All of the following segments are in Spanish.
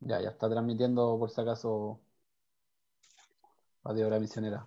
Ya, ya está transmitiendo por si acaso Radio Hora Misionera.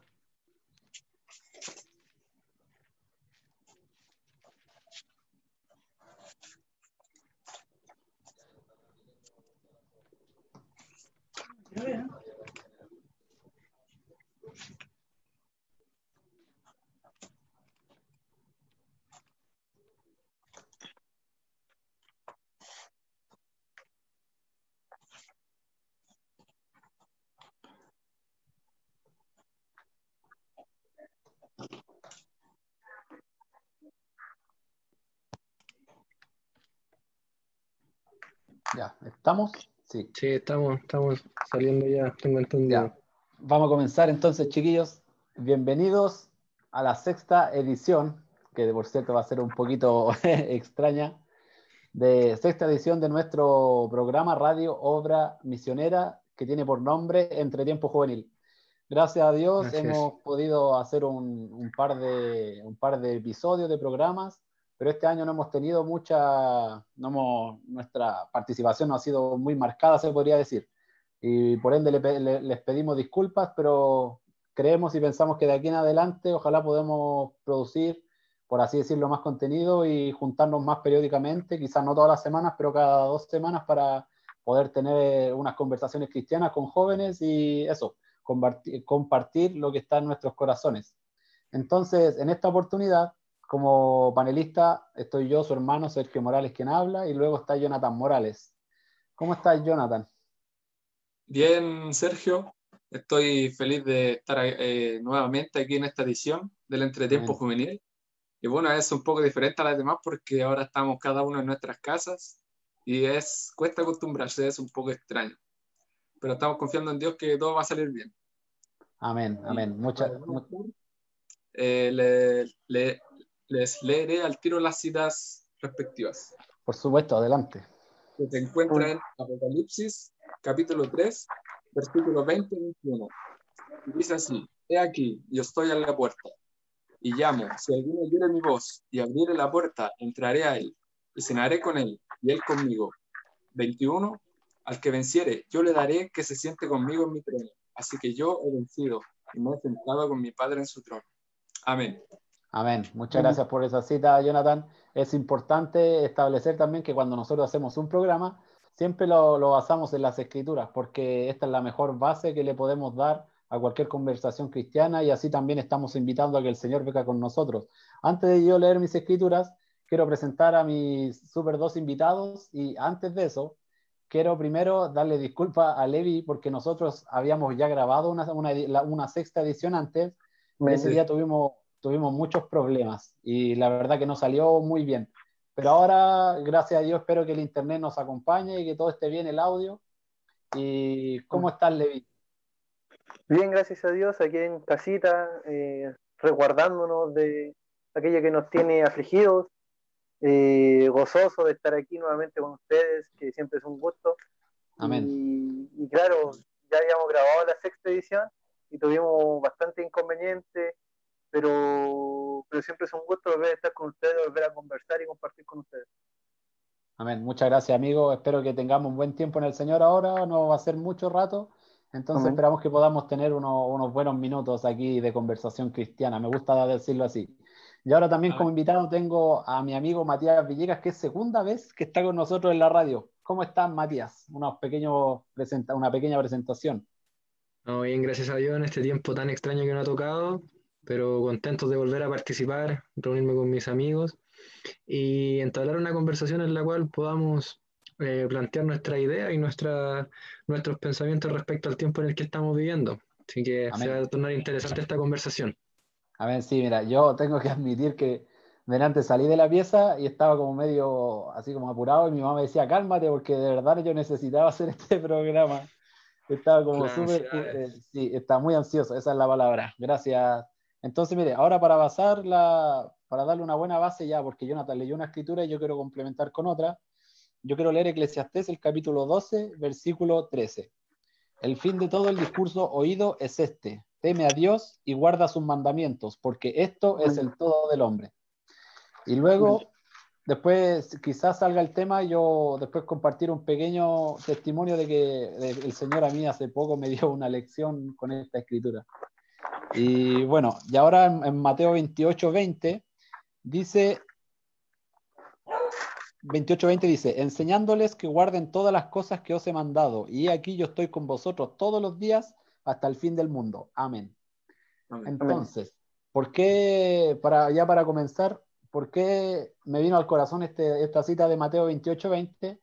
Ya, ¿estamos? Sí. Estamos, estamos saliendo ya, tengo entendido. Ya. Vamos a comenzar entonces, chiquillos. Bienvenidos a la sexta edición, que por cierto va a ser un poquito extraña, de sexta edición de nuestro programa Radio Obra Misionera, que tiene por nombre Entre Tiempo Juvenil. Gracias a Dios hemos podido hacer un, un par de, un par de episodios de programas, pero este año no hemos tenido mucha, no hemos- nuestra participación no ha sido muy marcada, se podría decir. Y por ende les pedimos disculpas, pero creemos y pensamos que de aquí en adelante ojalá podamos producir, por así decirlo, más contenido y juntarnos más periódicamente, quizás no todas las semanas, pero cada dos semanas para poder tener unas conversaciones cristianas con jóvenes y eso, compartir, compartir lo que está en nuestros corazones. Entonces, en esta oportunidad, como panelista, estoy yo, su hermano Sergio Morales, quien habla, y luego está Jonathan Morales. ¿Cómo estás, Jonathan? Bien, Sergio, estoy feliz de estar eh, nuevamente aquí en esta edición del Entretiempo Amén. Juvenil. Y bueno, es un poco diferente a las demás porque ahora estamos cada uno en nuestras casas y es, cuesta acostumbrarse, es un poco extraño. Pero estamos confiando en Dios que todo va a salir bien. Amén, amén. Muchas, mu- Eh, le- le- les leeré al tiro las citas respectivas. por supuesto, adelante. que se encuentra en Apocalipsis, capítulo 3, versículo 20 y 21. Y dice así, he aquí, yo estoy a la puerta, y llamo, si alguno oyere mi voz y abriere la puerta, entraré a él, y cenaré con él, y él conmigo. 21, al que venciere, yo le daré que se siente conmigo en mi trono, así que yo he vencido, y me he sentado con mi Padre en su trono. Amén. Amén. Muchas gracias por esa cita, Jonathan. Es importante establecer también que cuando nosotros hacemos un programa, siempre lo, lo basamos en las escrituras, porque esta es la mejor base que le podemos dar a cualquier conversación cristiana y así también estamos invitando a que el Señor venga con nosotros. Antes de yo leer mis escrituras, quiero presentar a mis super dos invitados y antes de eso, quiero primero darle disculpas a Levi porque nosotros habíamos ya grabado una, una, sexta edición antes ese día tuvimos, tuvimos muchos problemas y la verdad que no salió muy bien. Pero ahora, gracias a Dios, espero que el internet nos acompañe y que todo esté bien el audio. ¿Y cómo estás, Levi? Bien, gracias a Dios, aquí en casita, eh, resguardándonos de aquello que nos tiene afligidos, eh, gozoso de estar aquí nuevamente con ustedes, que siempre es un gusto. Amén. Y, y claro, ya habíamos grabado la sexta edición y tuvimos bastante inconveniente, pero, pero siempre es un gusto volver a estar con ustedes, volver a conversar y compartir con ustedes. Amén. Muchas gracias, amigo. Espero que tengamos un buen tiempo en el Señor ahora. No va a ser mucho rato. Entonces Amén. esperamos que podamos tener uno- unos buenos minutos aquí de conversación cristiana. Me gusta decirlo así. Y ahora también como invitado tengo a mi amigo Matías Villegas, que es segunda vez que está con nosotros en la radio. ¿Cómo estás, Matías? Unos pequeños presenta- una pequeña presentación. No, bien, gracias a Dios en este tiempo tan extraño que nos ha tocado, pero contentos de volver a participar, reunirme con mis amigos y entablar una conversación en la cual podamos eh, plantear nuestra idea y nuestra, nuestros pensamientos respecto al tiempo en el que estamos viviendo. Así que Amén. se va a tornar interesante esta conversación. A ver, sí, mira, yo tengo que admitir que delante salí de la pieza y estaba como medio así como apurado y mi mamá me decía, cálmate porque de verdad yo necesitaba hacer este programa. Estaba como súper, ansiedad. eh, sí, está muy ansioso, esa es la palabra. Gracias. Entonces, mire, ahora para basar la, para darle una buena base ya, porque Jonathan leyó una escritura y yo quiero complementar con otra, yo quiero leer Eclesiastés, el capítulo 12, versículo 13. el fin de todo el discurso oído es este, teme a Dios y guarda sus mandamientos, porque esto es el todo del hombre. Y luego, después quizás salga el tema, yo después compartir un pequeño testimonio de que el Señor a mí hace poco me dio una lección con esta escritura. Y bueno, y ahora en, Mateo 28, 20 dice, 28.20 dice, enseñándoles que guarden todas las cosas que os he mandado, y aquí yo estoy con vosotros todos los días hasta el fin del mundo. Amén. Entonces, ¿por qué, para, ya para comenzar, por qué me vino al corazón este, esta cita de Mateo 28.20?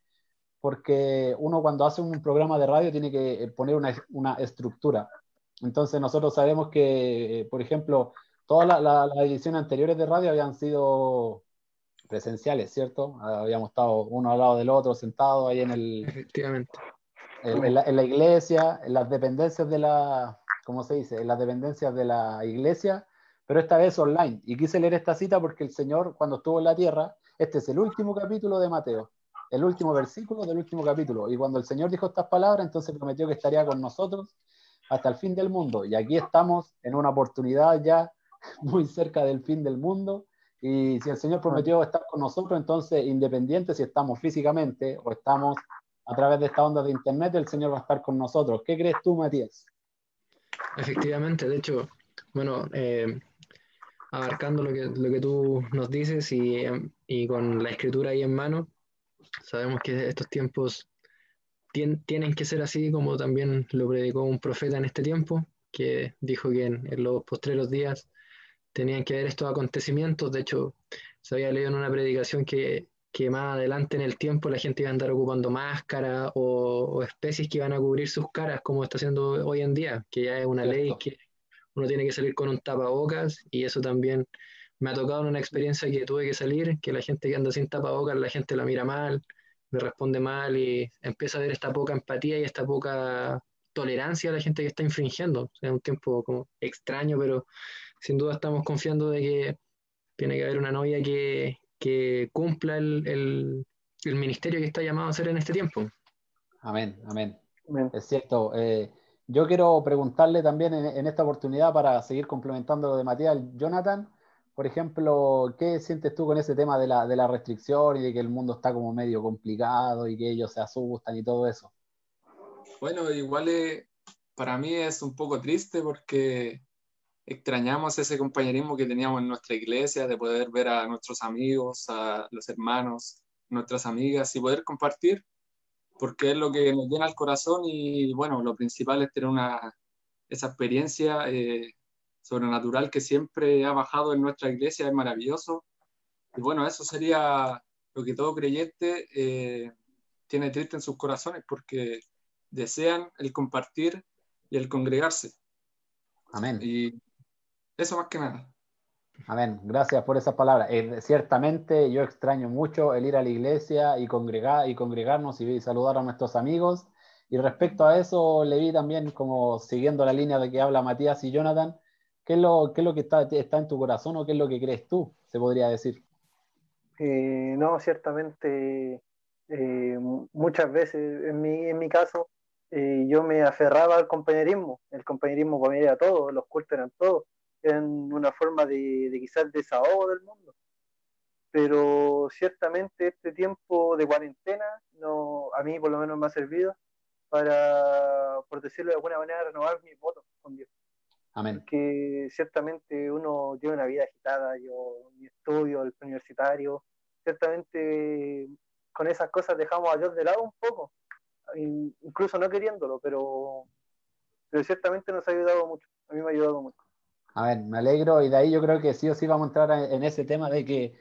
Porque uno cuando hace un programa de radio tiene que poner una, una estructura. Entonces nosotros sabemos que, por ejemplo, todas las ediciones anteriores de radio habían sido presenciales, ¿cierto? Habíamos estado uno al lado del otro, sentados ahí en el... Efectivamente. En, la, iglesia, en las dependencias de la... ¿Cómo se dice? En las dependencias de la iglesia, pero esta vez online. Y quise leer esta cita porque el Señor, cuando estuvo en la tierra, este es el último capítulo de Mateo, el último versículo del último capítulo. Y cuando el Señor dijo estas palabras, entonces prometió que estaría con nosotros hasta el fin del mundo. Y aquí estamos en una oportunidad ya muy cerca del fin del mundo y si el Señor prometió estar con nosotros, entonces, independiente si estamos físicamente o estamos a través de esta onda de Internet, el Señor va a estar con nosotros. ¿Qué crees tú, Matías? Efectivamente, de hecho, bueno, eh, abarcando lo que, lo que tú nos dices y, y, con la escritura ahí en mano, sabemos que estos tiempos tienen que ser así como también lo predicó un profeta en este tiempo, que dijo que en los postreros días tenían que ver estos acontecimientos. De hecho, se había leído en una predicación que, que más adelante en el tiempo la gente iba a andar ocupando máscaras o, especies que iban a cubrir sus caras, como está haciendo hoy en día, que ya es una ley que uno tiene que salir con un tapabocas y eso también me ha tocado en una experiencia que tuve que salir, que la gente que anda sin tapabocas, la gente la mira mal, me responde mal y empieza a ver esta poca empatía y esta poca tolerancia a la gente que está infringiendo. Es un tiempo como extraño, pero sin duda estamos confiando de que tiene que haber una novia que, cumpla el, ministerio que está llamado a hacer en este tiempo. Amén, amén. Es cierto. Eh, yo quiero preguntarle también en, esta oportunidad para seguir complementando lo de Matías, Jonathan, por ejemplo, ¿qué sientes tú con ese tema de la, de la restricción y de que el mundo está como medio complicado y que ellos se asustan y todo eso? Bueno, igual eh, para mí es un poco triste porque extrañamos ese compañerismo que teníamos en nuestra iglesia, de poder ver a nuestros amigos, a los hermanos, nuestras amigas y poder compartir, porque es lo que nos llena el corazón y bueno, lo principal es tener una, esa experiencia eh, sobrenatural que siempre ha bajado en nuestra iglesia, es maravilloso. Y bueno, eso sería lo que todo creyente eh, tiene triste en sus corazones, porque desean el compartir y el congregarse. Amén. Y eso más que nada. Amén. Gracias por esas palabras. Eh, ciertamente yo extraño mucho el ir a la iglesia y congregar y congregarnos y, saludar a nuestros amigos. Y respecto a eso, le vi también como siguiendo la línea de que habla Matías y Jonathan, ¿qué es lo, que está, está en tu corazón o qué es lo que crees tú? Se podría decir. Eh, no, ciertamente eh, muchas veces en mi, en caso yo me aferraba al compañerismo. El compañerismo para mí era todo, los cultos eran todos en una forma de, de quizás desahogo del mundo. Pero ciertamente este tiempo de cuarentena no, a mí por lo menos me ha servido para, por decirlo de alguna manera, renovar mi voto con Dios. Amén. Que ciertamente uno tiene una vida agitada, yo mi estudio, el universitario, ciertamente con esas cosas dejamos a Dios de lado un poco, incluso no queriéndolo, pero, pero ciertamente nos ha ayudado mucho, a mí me ha ayudado mucho. A ver, me alegro y de ahí yo creo que sí o sí vamos a entrar en ese tema de que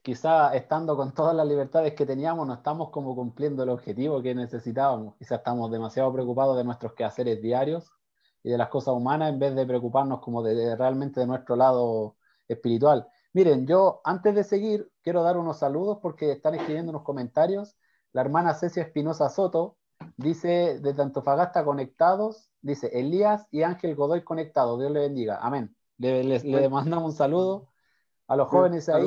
quizá estando con todas las libertades que teníamos no estamos como cumpliendo el objetivo que necesitábamos. Quizá estamos demasiado preocupados de nuestros quehaceres diarios y de las cosas humanas en vez de preocuparnos como de, realmente de nuestro lado espiritual. Miren, yo antes de seguir quiero dar unos saludos porque están escribiendo unos comentarios. La hermana Cecia Espinosa Soto dice desde Antofagasta conectados Dice Elías y Ángel Godoy conectados. Dios le bendiga. Amén. Le, mandamos un saludo a los jóvenes ahí.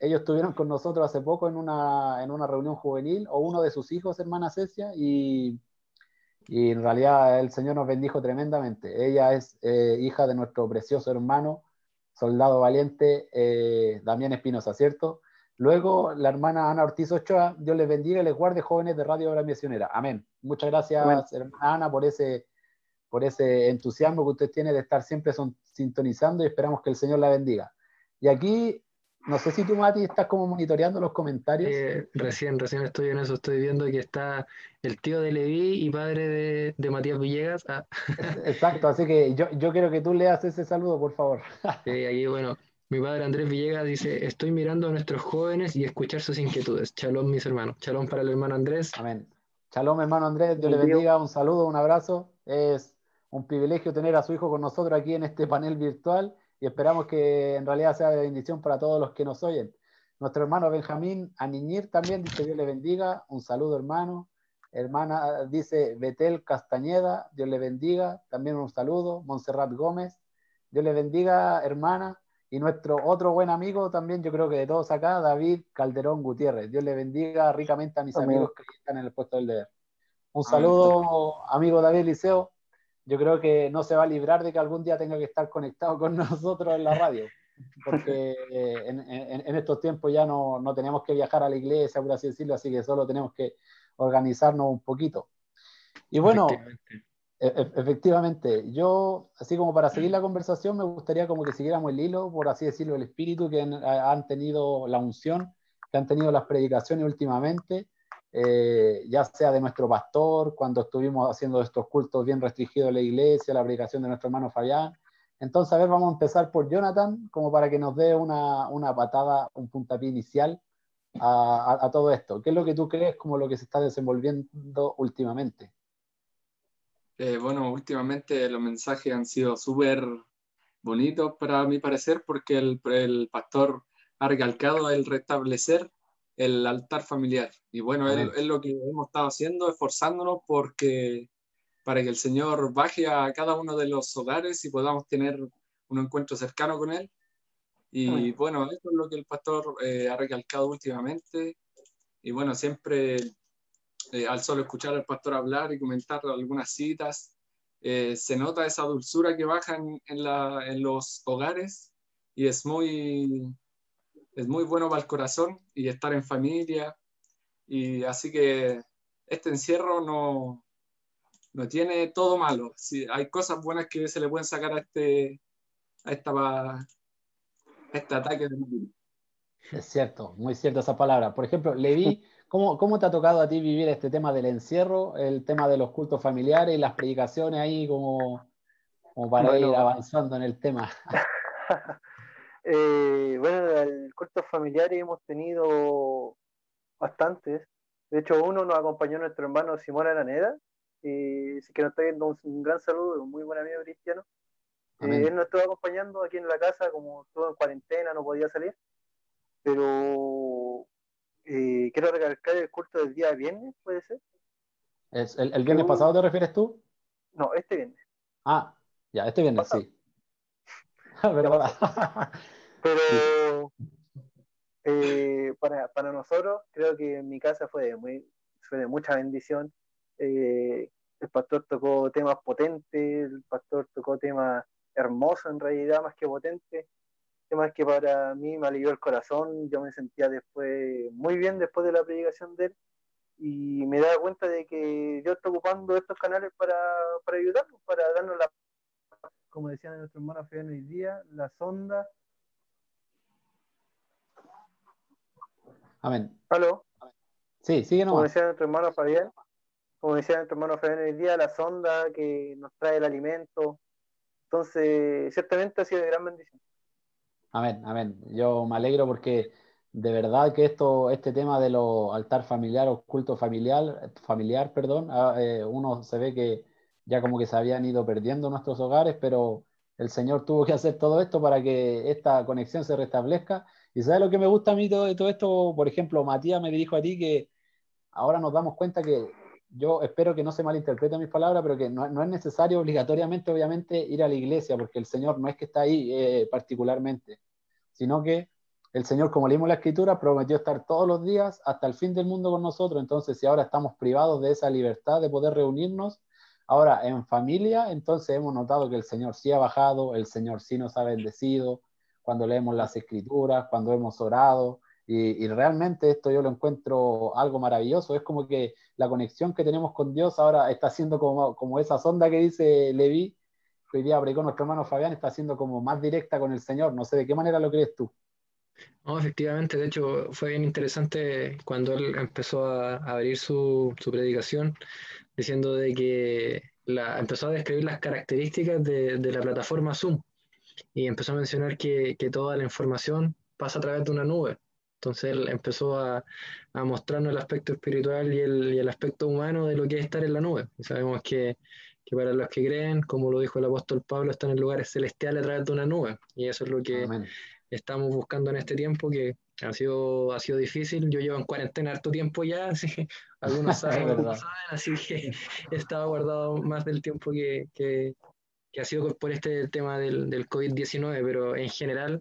Ellos, estuvieron con nosotros hace poco en una, en una reunión juvenil, o uno de sus hijos, hermana Cecia, y, y en realidad el Señor nos bendijo tremendamente. Ella es eh, hija de nuestro precioso hermano, soldado valiente, eh, Damián Espinosa, ¿cierto? Luego la hermana Ana Ortiz Ochoa, Dios les bendiga y les guarde jóvenes de Radio Obra Misionera. Amén. Muchas gracias, hermana Ana, por ese, por ese entusiasmo que usted tiene de estar siempre son, sintonizando y esperamos que el Señor la bendiga. Y aquí no sé si tú, Mati, estás como monitoreando los comentarios. Eh, recién, recién estoy en eso, estoy viendo que está el tío de Levi y padre de, Matías Villegas. Ah. Exacto, así que yo, yo quiero que tú leas ese saludo, por favor. Sí, aquí, bueno, mi padre Andrés Villegas dice, estoy mirando a nuestros jóvenes y escuchar sus inquietudes. Chalón, mis hermanos. Chalón para el hermano Andrés. Amén. Chalón, hermano Andrés, Dios le bendiga, un saludo, un abrazo. Es un privilegio tener a su hijo con nosotros aquí en este panel virtual y esperamos que en realidad sea de bendición para todos los que nos oyen. Nuestro hermano Benjamín Aniñir también dice Dios le bendiga, un saludo hermano. Hermana dice Betel Castañeda, Dios le bendiga, también un saludo. Montserrat Gómez, Dios le bendiga hermana. Y nuestro otro buen amigo también, yo creo que de todos acá, David Calderón Gutiérrez. Dios le bendiga ricamente a mis amigos que están en el puesto del deber. Un saludo, amigo David Liceo yo creo que no se va a librar de que algún día tenga que estar conectado con nosotros en la radio, porque en, estos tiempos ya no, no, tenemos que viajar a la iglesia, por así decirlo, así que solo tenemos que organizarnos un poquito. Y bueno, efectivamente. E, yo, así como para seguir la conversación, me gustaría como que siguiéramos el hilo, por así decirlo, el espíritu que han tenido la unción, que han tenido las predicaciones últimamente eh, ya sea de nuestro pastor, cuando estuvimos haciendo estos cultos bien restringidos en la iglesia, la predicación de nuestro hermano Fabián. Entonces, a ver, vamos a empezar por Jonathan, como para que nos dé una, una patada, un puntapié inicial a, a, todo esto. ¿Qué es lo que tú crees como lo que se está desenvolviendo últimamente? Eh, bueno, últimamente los mensajes han sido súper bonitos para mi parecer, porque el, el pastor ha recalcado el restablecer el altar familiar. Y bueno, es, lo que hemos estado haciendo, esforzándonos porque para que el Señor baje a cada uno de los hogares y podamos tener un encuentro cercano con Él. Y bueno, eso es lo que el pastor eh, ha recalcado últimamente. Y bueno, siempre eh, al solo escuchar al pastor hablar y comentar algunas citas, eh, se nota esa dulzura que baja en, en los hogares y es muy, es muy bueno para el corazón y estar en familia. Y así que este encierro no, no tiene todo malo. Sí, hay cosas buenas que se le pueden sacar a este, a esta, a este ataque de Es cierto, muy cierta esa palabra. Por ejemplo, Levi, ¿cómo, ¿cómo te ha tocado a ti vivir este tema del encierro, el tema de los cultos familiares y las predicaciones ahí como, como para ir avanzando en el tema? Eh, bueno, el cultos familiares hemos tenido bastantes. De hecho, uno nos acompañó nuestro hermano Simón Araneda, eh, que nos está viendo un, gran saludo, un muy buen amigo cristiano. Eh, él nos estuvo acompañando aquí en la casa, como todo en cuarentena, no podía salir. Pero eh, quiero recalcar el culto del día viernes, ¿puede ser? ¿Es el, viernes pasado te refieres tú? No, este viernes. Ah, ya, este viernes, sí. ¿Verdad? Pero eh, para, para, nosotros, creo que en mi casa fue de, muy, fue de mucha bendición. Eh, el pastor tocó temas potentes, el pastor tocó temas hermosos en realidad, más que potentes, temas que para mí me alivió el corazón. Yo me sentía después muy bien después de la predicación de él y me daba cuenta de que yo estoy ocupando estos canales para, para ayudarnos, para darnos la, como decía nuestro hermano Fabián hoy día, la sonda Amén. ¿Aló? Sí, sigue Como decía nuestro hermano Fabián, como decía nuestro hermano Fabián hoy día, la sonda que nos trae el alimento. Entonces, ciertamente ha sido de gran bendición. Amén, amén. Yo me alegro porque de verdad que esto, este tema de lo altar familiar o culto familiar, familiar, perdón, ah, eh, uno se ve que ya como que se habían ido perdiendo nuestros hogares, pero el Señor tuvo que hacer todo esto para que esta conexión se restablezca y sabes lo que me gusta a mí de todo esto, por ejemplo, Matías me dijo a ti que ahora nos damos cuenta que yo espero que no se malinterprete mis palabras, pero que no, es necesario obligatoriamente, obviamente, ir a la iglesia, porque el Señor no es que está ahí eh, particularmente, sino que el Señor, como leímos la Escritura, prometió estar todos los días hasta el fin del mundo con nosotros. Entonces, si ahora estamos privados de esa libertad de poder reunirnos, Ahora, en familia, entonces hemos notado que el Señor sí ha bajado, el Señor sí nos ha bendecido, cuando leemos las escrituras, cuando hemos orado, y, realmente esto yo lo encuentro algo maravilloso. Es como que la conexión que tenemos con Dios ahora está siendo como, como esa sonda que dice Levi, que hoy día con nuestro hermano Fabián, está siendo como más directa con el Señor. No sé de qué manera lo crees tú. No, efectivamente, de hecho fue bien interesante cuando él empezó a, abrir su, su, predicación diciendo de que la, empezó a describir las características de, de, la plataforma Zoom y empezó a mencionar que, que toda la información pasa a través de una nube. Entonces él empezó a, a mostrarnos el aspecto espiritual y el, y el, aspecto humano de lo que es estar en la nube. Y sabemos que, que, para los que creen, como lo dijo el apóstol Pablo, están en lugares celestiales a través de una nube. Y eso es lo que estamos buscando en este tiempo, que ha sido, ha sido difícil. Yo llevo en cuarentena harto tiempo ya, así, algunos saben, algunos saben, así que he estado guardado más del tiempo que, que, que ha sido por este tema del, del COVID-19, pero en general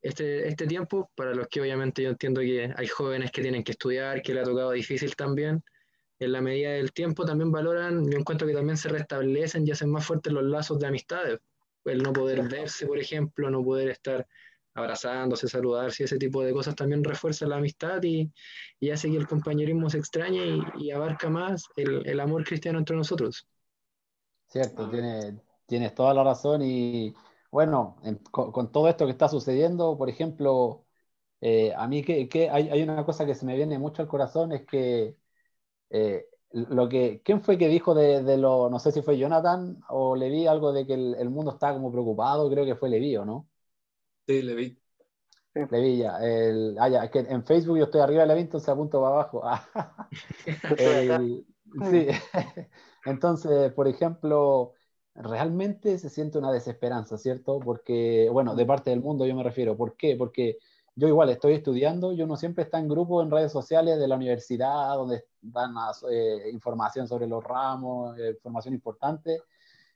este, este tiempo, para los que obviamente yo entiendo que hay jóvenes que tienen que estudiar, que le ha tocado difícil también, en la medida del tiempo también valoran, yo encuentro que también se restablecen y hacen más fuertes los lazos de amistades. El no poder verse, por ejemplo, no poder estar abrazándose, saludarse, ese tipo de cosas también refuerza la amistad y, y hace que el compañerismo se extrañe y, abarca más el, amor cristiano entre nosotros. Cierto, tiene, tienes toda la razón y bueno, con, todo esto que está sucediendo, por ejemplo, eh, a mí que, hay, una cosa que se me viene mucho al corazón, es que, eh, lo que ¿quién fue que dijo de, lo, no sé si fue Jonathan o Levi, algo de que el, mundo está como preocupado, creo que fue Levi, ¿o no? Sí, Levi. Levi, ya, el, ah, ya, es que en Facebook yo estoy arriba de Levi, entonces apunto para abajo. el, sí, entonces, por ejemplo, realmente se siente una desesperanza, ¿cierto? Porque, bueno, de parte del mundo yo me refiero. ¿Por qué? Porque yo igual estoy estudiando, yo no siempre está en grupo en redes sociales de la universidad donde dan eh, información sobre los ramos, eh, información importante,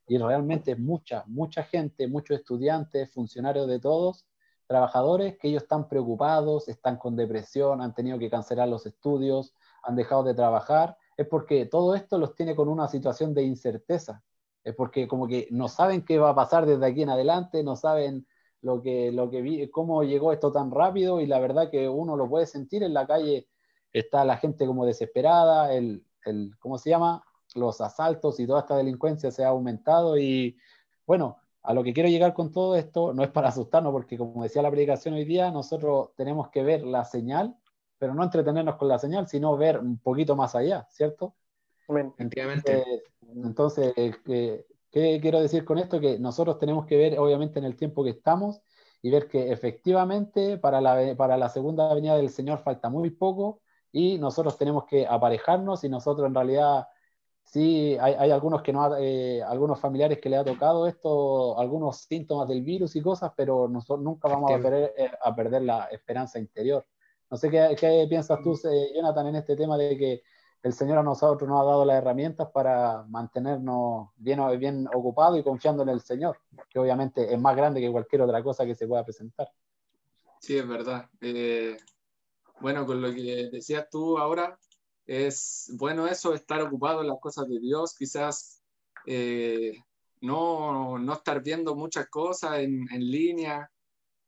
y realmente mucha, mucha gente, muchos estudiantes, funcionarios de todos, trabajadores, que ellos están preocupados, están con depresión, han tenido que cancelar los estudios, han dejado de trabajar, es porque todo esto los tiene con una situación de incerteza, es porque como que no saben qué va a pasar desde aquí en adelante, no saben lo que, lo que vi, cómo llegó esto tan rápido y la verdad que uno lo puede sentir en la calle, está la gente como desesperada, el, el ¿cómo se llama? Los asaltos y toda esta delincuencia se ha aumentado y bueno, a lo que quiero llegar con todo esto no es para asustarnos, porque como decía la predicación hoy día, nosotros tenemos que ver la señal, pero no entretenernos con la señal, sino ver un poquito más allá, ¿cierto? Entonces, entonces ¿qué, ¿qué, quiero decir con esto? Que nosotros tenemos que ver, obviamente, en el tiempo que estamos y ver que efectivamente para la, para la segunda venida del Señor falta muy poco y nosotros tenemos que aparejarnos y nosotros en realidad sí hay, hay algunos que no eh, algunos familiares que le ha tocado esto algunos síntomas del virus y cosas pero nosotros nunca vamos a perder, eh, a perder la esperanza interior no sé qué, qué piensas tú eh, Jonathan en este tema de que el Señor a nosotros nos ha dado las herramientas para mantenernos bien, bien ocupados y confiando en el Señor, que obviamente es más grande que cualquier otra cosa que se pueda presentar. Sí, es verdad. Eh, bueno, con lo que decías tú ahora, es bueno eso, estar ocupado en las cosas de Dios, quizás eh, no, no, estar viendo muchas cosas en, en línea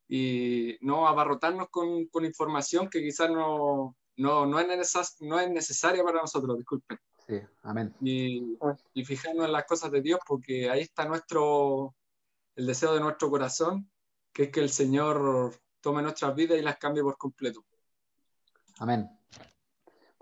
y no abarrotarnos con, con información que quizás no, no, no, es, no es necesaria para nosotros, disculpen. Sí, amén. Y, y fijarnos en las cosas de Dios, porque ahí está nuestro, el deseo de nuestro corazón, que es que el Señor tome nuestras vidas y las cambie por completo. Amén.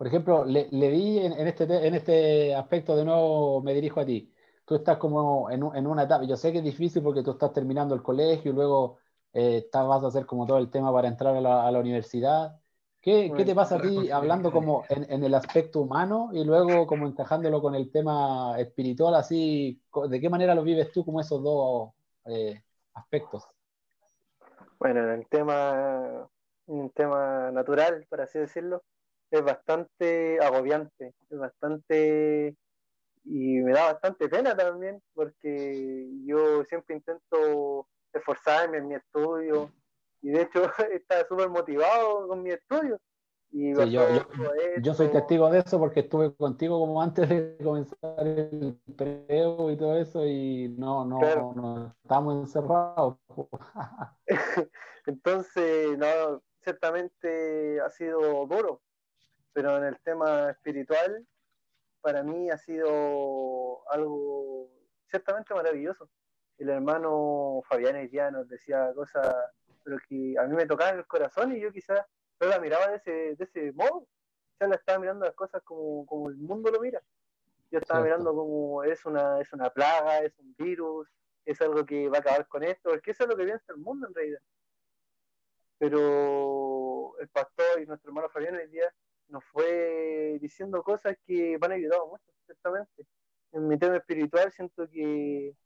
Por ejemplo, le, vi en, este, en este aspecto, de nuevo me dirijo a ti. Tú estás como en, en, una etapa, yo sé que es difícil porque tú estás terminando el colegio y luego eh, vas a hacer como todo el tema para entrar a la, a la universidad. ¿Qué, ¿Qué, te pasa a ti hablando como en, en, el aspecto humano y luego como encajándolo con el tema espiritual, así, ¿de qué manera lo vives tú como esos dos eh, aspectos? Bueno, en el tema, en el tema natural, por así decirlo, es bastante agobiante, es bastante, y me da bastante pena también, porque yo siempre intento esforzarme en mi estudio, y de hecho estaba súper motivado con mi estudio Y Sí, yo, yo- soy testigo de eso porque estuve contigo como antes de comenzar el preo y todo eso y no, no, Claro. no estamos encerrados. Entonces, no, ciertamente ha sido duro, pero en el tema espiritual, para mí ha sido algo ciertamente maravilloso. El hermano Fabián día nos decía cosas, pero que a mí me tocaban el corazón y yo quizás no la miraba de ese, de ese modo. Quizás la estaba mirando las cosas como, como el mundo lo mira. Yo estaba Cierto. mirando como es una, es una plaga, es un virus, es algo que va a acabar con esto, porque eso es lo que piensa el mundo en realidad pero el pastor y nuestro hermano Fabián hoy día nos fue diciendo cosas que me han ayudado mucho, ciertamente. En mi tema espiritual siento que,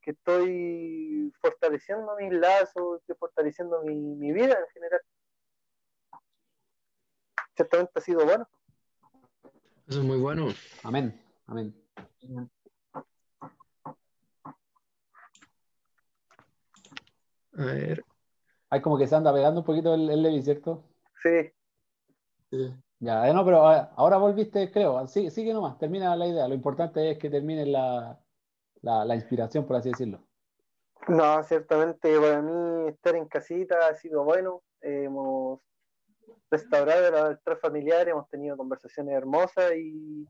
que estoy fortaleciendo mis lazos, estoy fortaleciendo mi, mi vida en general. Ciertamente ha sido bueno. Eso es muy bueno. Amén, amén. A ver, Hay como que se anda pegando un poquito el, el Levi, ¿cierto? Sí, Sí. Ya, eh, no, pero ah, ahora volviste, creo. Sí, sigue nomás, termina la idea. Lo importante es que termine la, la, la inspiración, por así decirlo. no, ciertamente para mí estar en casita ha sido bueno. Hemos restaurado el altar familiar, hemos tenido conversaciones hermosas y,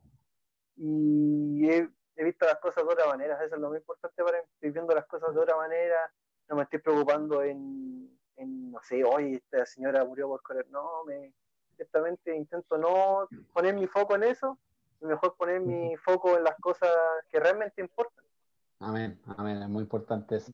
y he, he visto las cosas de otra manera. Eso es lo más importante para mí. Estoy viendo las cosas de otra manera. No me estoy preocupando en, en no sé, hoy esta señora murió por correr. No, me, ciertamente intento no poner mi foco en eso y mejor poner mi foco en las cosas que realmente importan. Amén, amén, es muy importante eso.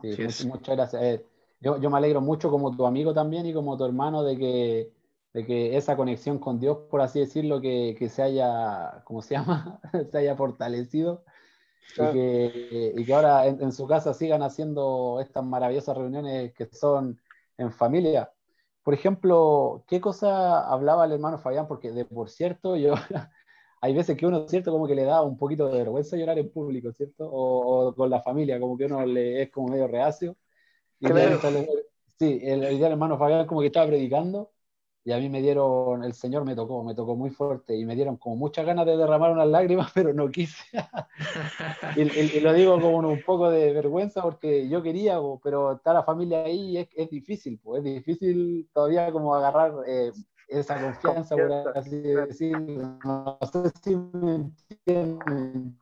Sí, Así much- es. muchas gracias. Eh, yo, yo me alegro mucho como tu amigo también y como tu hermano de que, de que esa conexión con Dios, por así decirlo, que, que se haya, ¿cómo se llama? se haya fortalecido y Claro. que, y que ahora en, en su casa sigan haciendo estas maravillosas reuniones que son en familia. Por ejemplo, ¿qué cosa hablaba el hermano Fabián? Porque de por cierto, yo hay veces que uno, ¿cierto? Como que le da un poquito de vergüenza llorar en público, ¿cierto? O, o con la familia, como que uno le es como medio reacio. Y Claro. sí, el, el día del hermano Fabián como que estaba predicando y a mí me dieron, el Señor me tocó, me tocó muy fuerte y me dieron como muchas ganas de derramar unas lágrimas, pero no quise. Y, y- y lo digo como un, poco de vergüenza porque yo quería, pero está la familia ahí y es, es difícil, po, es difícil todavía como agarrar eh, esa confianza, por así decirlo. No sé si me entienden.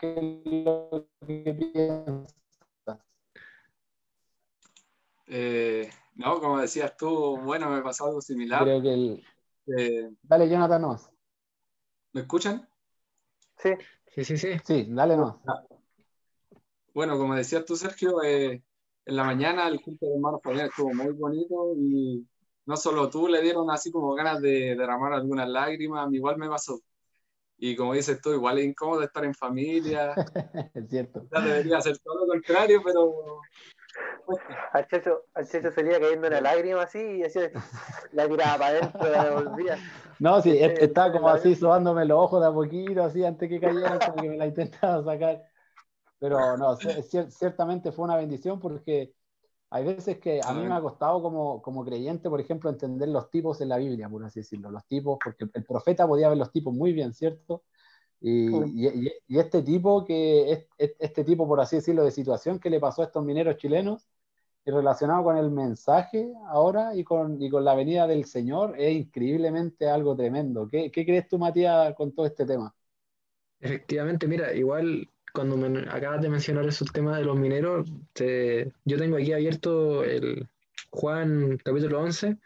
¿qué es lo que piensas? Eh, no, como decías tú, bueno, me pasó algo similar. Creo que el... Eh, Dale, Jonathan, no. ¿Me escuchan? Sí, sí, sí, sí. Sí, dale, no. Bueno, como decías tú, Sergio, eh, en la mañana el culto de hermano Fabián estuvo muy bonito y no solo tú le dieron así como ganas de derramar algunas lágrimas, a mí igual me pasó. Y como dices tú, igual es incómodo estar en familia, es cierto. ya debería ser todo lo contrario, pero al Checho, al Checho salía cayendo una lágrima así y así la tiraba para adentro, la devolvía. No, sí, es- estaba como así sobándome los ojos de a poquito, así antes que cayeran, como que me la intentaba sacar. Pero no, cier- cier- ciertamente fue una bendición porque hay veces que a mí me ha costado como, como creyente, por ejemplo, entender los tipos en la Biblia, por así decirlo, los tipos, porque el profeta podía ver los tipos muy bien, ¿cierto? Y, y- y- este tipo que, es- es- este tipo, por así decirlo, de situación que le pasó a estos mineros chilenos, y relacionado con el mensaje ahora y con, y con la venida del Señor, es increíblemente algo tremendo. ¿Qué, qué crees tú, Matías, con todo este tema? Efectivamente, mira, igual cuando me acabas de mencionar eso, el tema de los mineros, yo tengo aquí abierto el Juan capítulo 11,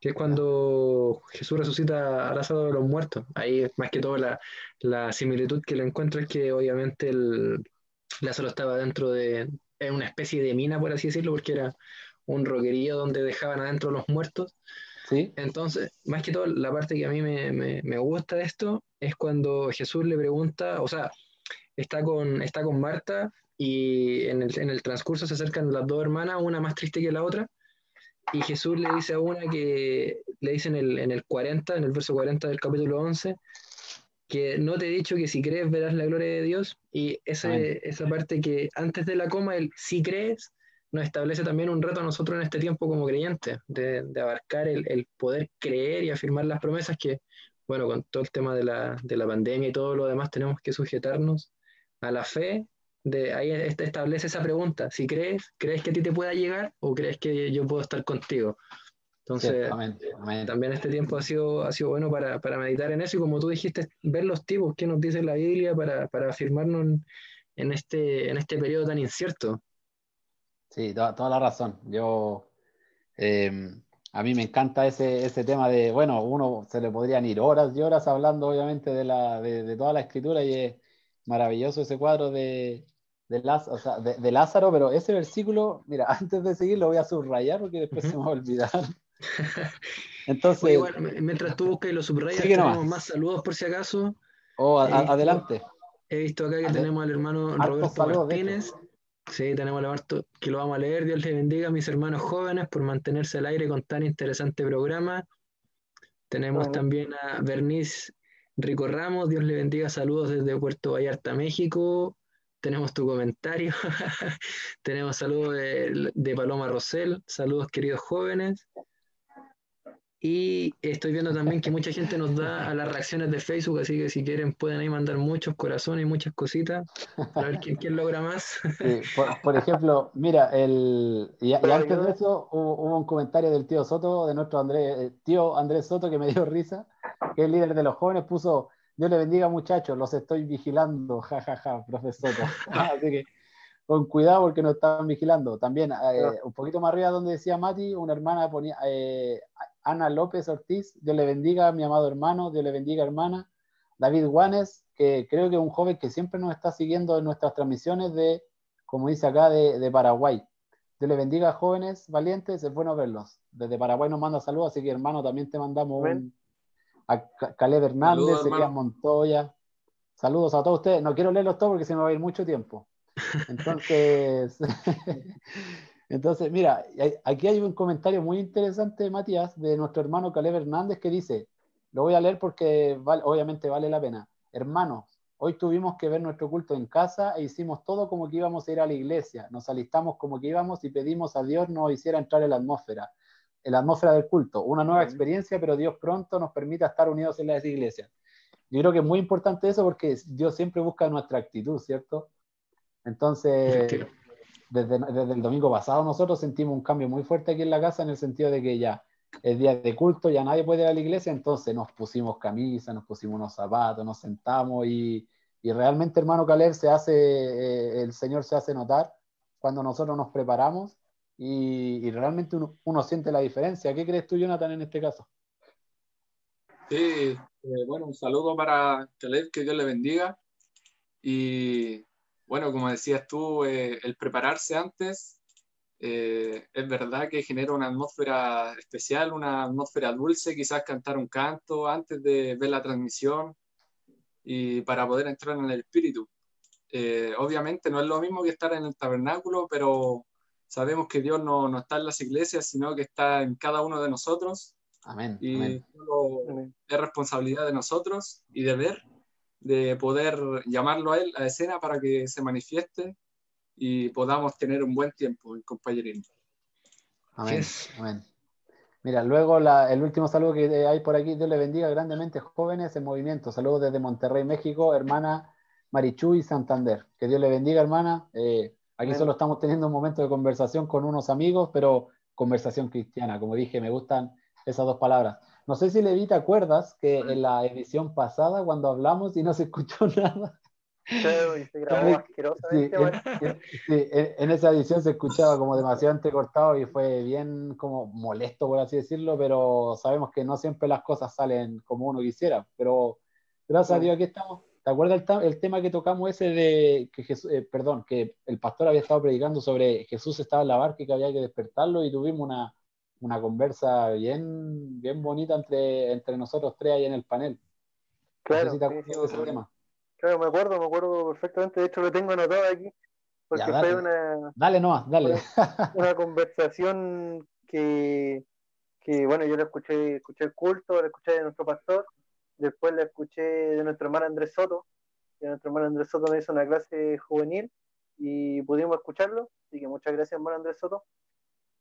que es cuando Jesús resucita a Lázaro de los muertos. Ahí más que todo la, la similitud que le encuentro es que obviamente el, Lázaro estaba dentro de en una especie de mina, por así decirlo, porque era un roquerío donde dejaban adentro los muertos. ¿Sí? Entonces, más que todo, la parte que a mí me, me- me gusta de esto es cuando Jesús le pregunta, o sea, está con, está con Marta y en el, en el transcurso se acercan las dos hermanas, una más triste que la otra, y Jesús le dice a una que, le dice en el, en el 40, en el verso 40 del capítulo 11, que no te he dicho que si crees verás la gloria de Dios, y Amén. esa parte que antes de la coma, el si crees, nos establece también un reto a nosotros en este tiempo como creyentes, de, abarcar el, poder creer y afirmar las promesas que, bueno, con todo el tema de la, de la pandemia y todo lo demás, tenemos que sujetarnos a la fe. De, ahí establece esa pregunta, si crees, ¿crees que a ti te pueda llegar o crees que yo puedo estar contigo? Entonces, también este tiempo ha sido, ha sido bueno para, para, meditar en eso y como tú dijiste, ver los tipos que nos dice la Biblia para, para afirmarnos en, en, este, en este periodo tan incierto. Sí, toda, la razón. Yo, em, a mí me encanta ese, ese tema de, bueno, uno se le podrían ir horas y horas hablando obviamente de, la, de, toda la escritura y es maravilloso ese cuadro de, de, Lázaro, de, Lázaro, pero ese versículo, mira, antes de seguir lo voy a subrayar porque después se me va a olvidar. Entonces, mientras tú buscas y lo subrayas, tenemos más saludos por si acaso. Oh, adelante. He visto acá que tenemos al hermano Roberto Martínez. Sí, tenemos a Alberto que lo vamos a leer. Dios les bendiga a mis hermanos jóvenes por mantenerse al aire con tan interesante programa. Tenemos también a Bernice Rico Ramos. Dios le bendiga. Saludos desde Puerto Vallarta, México. Tenemos tu comentario. tenemos saludos de, de Paloma Rosell. Saludos, queridos jóvenes. Y estoy viendo también que mucha gente nos da a las reacciones de Facebook, así que si quieren pueden ahí mandar muchos corazones y muchas cositas para ver quién, quién logra más. por, ejemplo, mira, el, y, antes de eso hubo, un comentario del tío Soto, de nuestro Andrés, eh, tío Andrés Soto, que me dio risa, que es el líder de los jóvenes, puso, Dios le bendiga muchachos, los estoy vigilando, jajaja, ja, ja, profesor Soto. así que con cuidado porque nos están vigilando. También, eh, un poquito más arriba donde decía Mati, una hermana ponía, eh, Ana López Ortiz, Dios le bendiga, mi amado hermano, Dios le bendiga, hermana. David Guanes, que creo que es un joven que siempre nos está siguiendo en nuestras transmisiones de, como dice acá, de, Paraguay. Dios le bendiga, jóvenes valientes, es bueno verlos. Desde Paraguay nos manda saludos, así que hermano, también te mandamos un, a Caleb Hernández, Sería Montoya. Saludos a todos ustedes. No quiero leerlos todos porque se me va a ir mucho tiempo. Entonces, Entonces, mira, aquí hay un comentario muy interesante, Matías, de nuestro hermano Caleb Hernández, que dice, lo voy a leer porque obviamente vale la pena. Hermanos, hoy tuvimos que ver nuestro culto en casa e hicimos todo como que íbamos a ir a la iglesia. Nos alistamos como que íbamos y pedimos a Dios nos hiciera entrar en la atmósfera, en la atmósfera del culto. Una nueva experiencia, pero Dios pronto nos permite estar unidos en las iglesias. Yo creo que es muy importante eso porque Dios siempre busca nuestra actitud, ¿cierto? Entonces, desde, el domingo pasado nosotros sentimos un cambio muy fuerte aquí en la casa en el sentido de que ya es día de culto, ya nadie puede ir a la iglesia, entonces nos pusimos camisa, nos pusimos unos zapatos, nos sentamos y, y realmente, hermano Caleb, se hace, eh, el Señor se hace notar cuando nosotros nos preparamos y, y realmente uno, uno, siente la diferencia. ¿Qué crees tú, Jonathan, en este caso? Sí, eh, bueno, un saludo para Caleb, que Dios le bendiga. Y bueno, como decías tú, eh, el prepararse antes eh, es verdad que genera una atmósfera especial, una atmósfera dulce, quizás cantar un canto antes de ver la transmisión y para poder entrar en el espíritu. Eh, obviamente no es lo mismo que estar en el tabernáculo, pero sabemos que Dios no, no, está en las iglesias, sino que está en cada uno de nosotros. Amén. Y es responsabilidad de nosotros y de ver de poder llamarlo a él a escena para que se manifieste y podamos tener un buen tiempo en compañerismo. Amén. Amén. Mira, luego el último saludo que hay por aquí, Dios le bendiga grandemente, jóvenes en movimiento. Saludos desde Monterrey, México, hermana Marichuy Santander. Que Dios le bendiga, hermana. Eh, aquí solo estamos teniendo un momento de conversación con unos amigos, pero conversación cristiana. Como dije, me gustan esas dos palabras. No sé si Levi te acuerdas que en la edición pasada, cuando hablamos y no se escuchó nada. en, esa edición se escuchaba como demasiado entrecortado y fue bien como molesto, por así decirlo, pero sabemos que no siempre las cosas salen como uno quisiera. Pero gracias a Dios aquí estamos. ¿Te acuerdas el, tema que tocamos ese de que Jesús, eh, perdón, que el pastor había estado predicando sobre Jesús estaba en la barca y que había que despertarlo y tuvimos una, una conversa bien, bien bonita entre, entre nosotros tres ahí en el panel. Claro, Claro, me acuerdo, me acuerdo perfectamente. De hecho, lo tengo anotado aquí. Porque fue una. Dale nomás, dale. Una, conversación que, que, bueno, yo la escuché, escuché el culto, la escuché de nuestro pastor, después la escuché de nuestro hermano Andrés Soto, que nuestro hermano Andrés Soto me hizo una clase juvenil y pudimos escucharlo Así que muchas gracias, hermano Andrés Soto.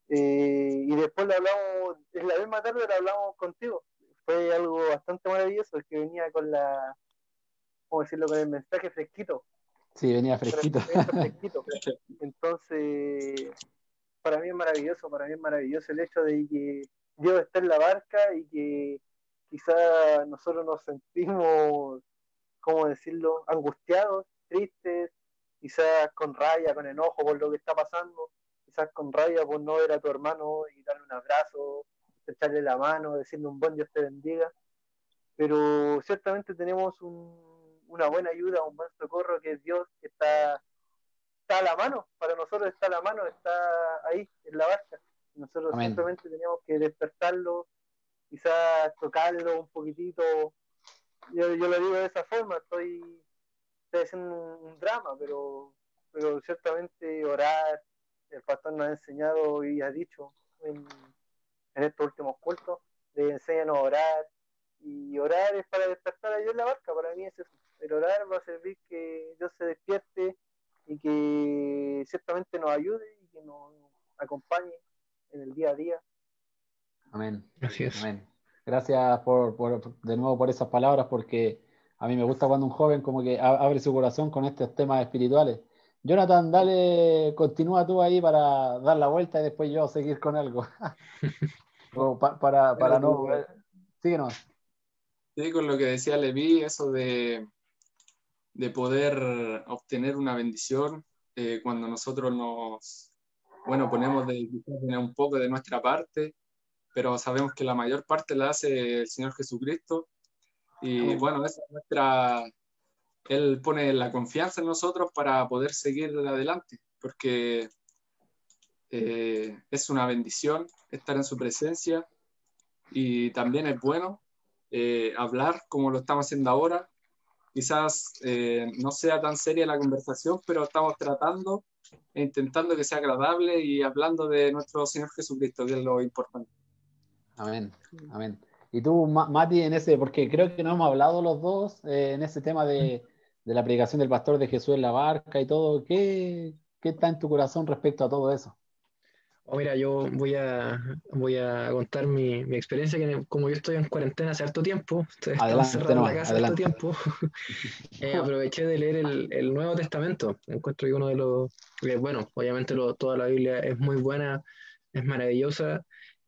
Eh, y después le hablamos, en la misma tarde le hablamos contigo. Fue algo bastante maravilloso, que venía con la, ¿cómo decirlo?, con el mensaje fresquito. Sí, venía fresquito. fresquito. Entonces, para mí es maravilloso, para mí es maravilloso el hecho de que Dios está en la barca y que quizá nosotros nos sentimos, ¿cómo decirlo?, angustiados, tristes, quizás con rabia, con enojo por lo que está pasando, quizás con rabia por no ver a tu hermano y darle un abrazo, echarle la mano, decirle un buen Dios te bendiga. Pero ciertamente tenemos una buena ayuda, un buen socorro que es Dios, que está, está a la mano, para nosotros está a la mano, está ahí, en la barca. Nosotros simplemente tenemos que despertarlo, quizás tocarlo un poquitito. Yo, yo lo digo de esa forma, estoy, estoy haciendo un, drama, pero, pero ciertamente orar, el pastor nos ha enseñado y ha dicho en, estos últimos cultos, de enséñanos a orar, y orar es para despertar a Dios en la barca, para mí es eso. El orar va a servir que Dios se despierte y que ciertamente nos ayude y que nos acompañe en el día a día. Amén. Gracias. Amén. Gracias por, de nuevo por esas palabras, porque a mí me gusta cuando un joven como que abre su corazón con estos temas espirituales. Jonathan, dale, continúa tú ahí para dar la vuelta y después yo seguir con algo. para, para no... Síguenos. Sí, con lo que decía Levi, eso de, de poder obtener una bendición eh, cuando nosotros nos, bueno, ponemos de, un poco de nuestra parte, pero sabemos que la mayor parte la hace el Señor Jesucristo. Y bueno, esa es nuestra, él pone la confianza en nosotros para poder seguir adelante, porque eh, es una bendición estar en su presencia y también es bueno eh, hablar como lo estamos haciendo ahora. Quizás eh, no sea tan seria la conversación, pero estamos tratando e intentando que sea agradable y hablando de nuestro Señor Jesucristo, que es lo importante. Amén, amén. Y tú, Mati, en ese, porque creo que no hemos hablado los dos en ese tema de, de la predicación del pastor de Jesús en la barca y todo, ¿qué, qué está en tu corazón respecto a todo eso? Oh, mira, yo voy a, voy a contar mi, mi, experiencia, que como yo estoy en cuarentena hace harto tiempo, encerrado en la casa harto tiempo, eh, aproveché de leer el, el, Nuevo Testamento. Encuentro que uno de los, bueno, obviamente lo, toda la Biblia es muy buena, es maravillosa,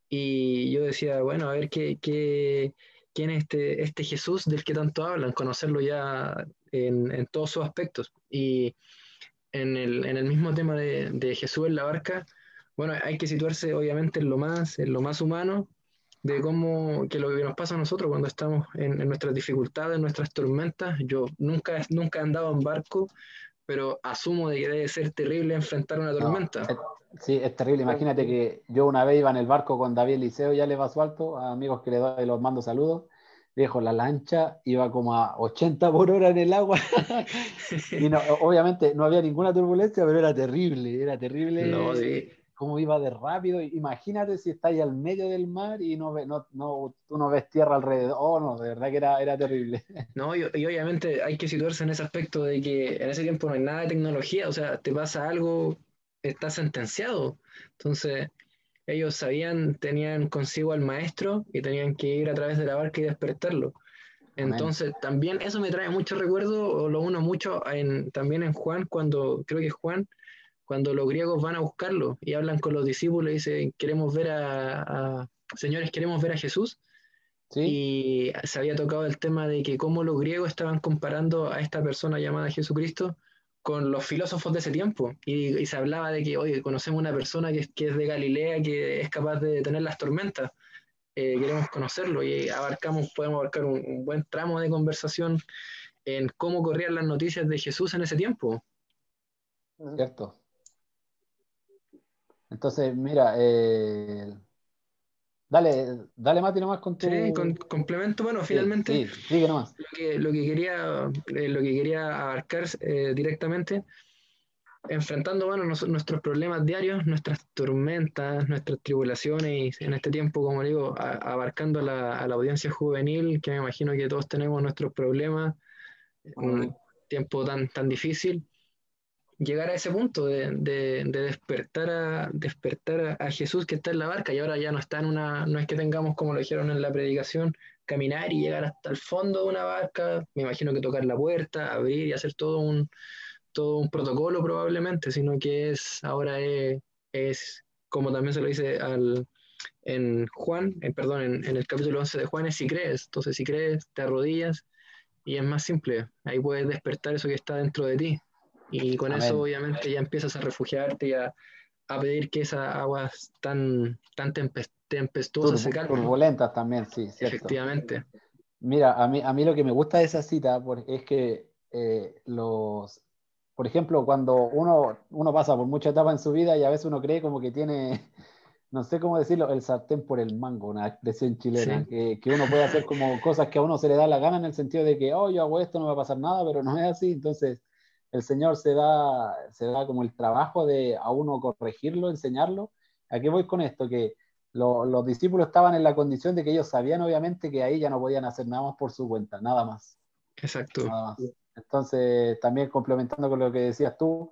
y yo decía, bueno, a ver qué, qué, quién es este, este Jesús del que tanto hablan, conocerlo ya en, en todos sus aspectos. Y en el, en el mismo tema de, de, Jesús en la barca, bueno, hay que situarse obviamente en lo más, en lo más humano, de cómo, que lo que nos pasa a nosotros cuando estamos en, en nuestras dificultades, en nuestras tormentas. Yo nunca, nunca he andado en barco, pero asumo de que debe ser terrible enfrentar una tormenta. sí, es terrible. Imagínate que yo una vez iba en el barco con David Liceo, ya le va su alto, a amigos que le doy los mando saludos, Viejo, la lancha iba como a 80 por hora en el agua. y no, obviamente no había ninguna turbulencia, pero era terrible, era terrible. No, Cómo iba de rápido. Imagínate si estáis al medio del mar y no, no, no, tú no ves tierra alrededor. Oh, no, de verdad que era, era terrible. No, y, y, obviamente hay que situarse en ese aspecto de que en ese tiempo no hay nada de tecnología. O sea, te pasa algo, está sentenciado. Entonces ellos sabían, tenían consigo al maestro y tenían que ir a través de la barca y despertarlo. Entonces, también eso me trae mucho recuerdo, o lo uno mucho en, también en Juan, cuando, creo que es Juan, cuando los griegos van a buscarlo y hablan con los discípulos y dicen, queremos ver a, señores, queremos ver a Jesús. Y se había tocado el tema de que cómo los griegos estaban comparando a esta persona llamada Jesucristo con los filósofos de ese tiempo y, se hablaba de que, oye, conocemos una persona que, que, es de Galilea, que es capaz de detener las tormentas, eh, queremos conocerlo y abarcamos, podemos abarcar un, buen tramo de conversación en cómo corrían las noticias de Jesús en ese tiempo. Cierto. Entonces, mira, eh, Dale, dale Mati nomás con tu... Sí, con, complemento, bueno, finalmente sí, nomás. Lo, que, lo, que, quería, eh, lo que quería abarcar eh, directamente, enfrentando bueno, nuestros problemas diarios, nuestras tormentas, nuestras tribulaciones, y en este tiempo, como digo, abarcando la, a la audiencia juvenil, que me imagino que todos tenemos nuestros problemas, un tiempo tan, tan difícil, llegar a ese punto de, despertar, a, despertar a, Jesús que está en la barca y ahora ya no está en una, no es que tengamos, como lo dijeron en la predicación, caminar y llegar hasta el fondo de una barca, me imagino que tocar la puerta, abrir y hacer todo un, todo un protocolo probablemente, sino que es, ahora es, como también se lo dice al, en Juan, en, perdón, en, en, el capítulo 11 de Juan, es si crees, entonces si crees, te arrodillas y es más simple, ahí puedes despertar eso que está dentro de ti. Y con eso obviamente ya empiezas a refugiarte y a, pedir que esas aguas tan, tan tempestuosas se calmen. Turbulentas también, sí. Cierto. Efectivamente. Mira, a mí, a mí lo que me gusta de esa cita es que eh, los, por ejemplo, cuando uno, uno pasa por mucha etapa en su vida y a veces uno cree como que tiene, no sé cómo decirlo, el sartén por el mango, una expresión chilena, que, que, uno puede hacer como cosas que a uno se le da la gana en el sentido de que, oh, yo hago esto, no me va a pasar nada, pero no es así. Entonces, el Señor se da, se da como el trabajo de a uno corregirlo, enseñarlo. ¿A qué voy con esto? Que los discípulos estaban en la condición de que ellos sabían obviamente que ahí ya no podían hacer nada más por su cuenta, nada más. Exacto. Entonces, también complementando con lo que decías tú,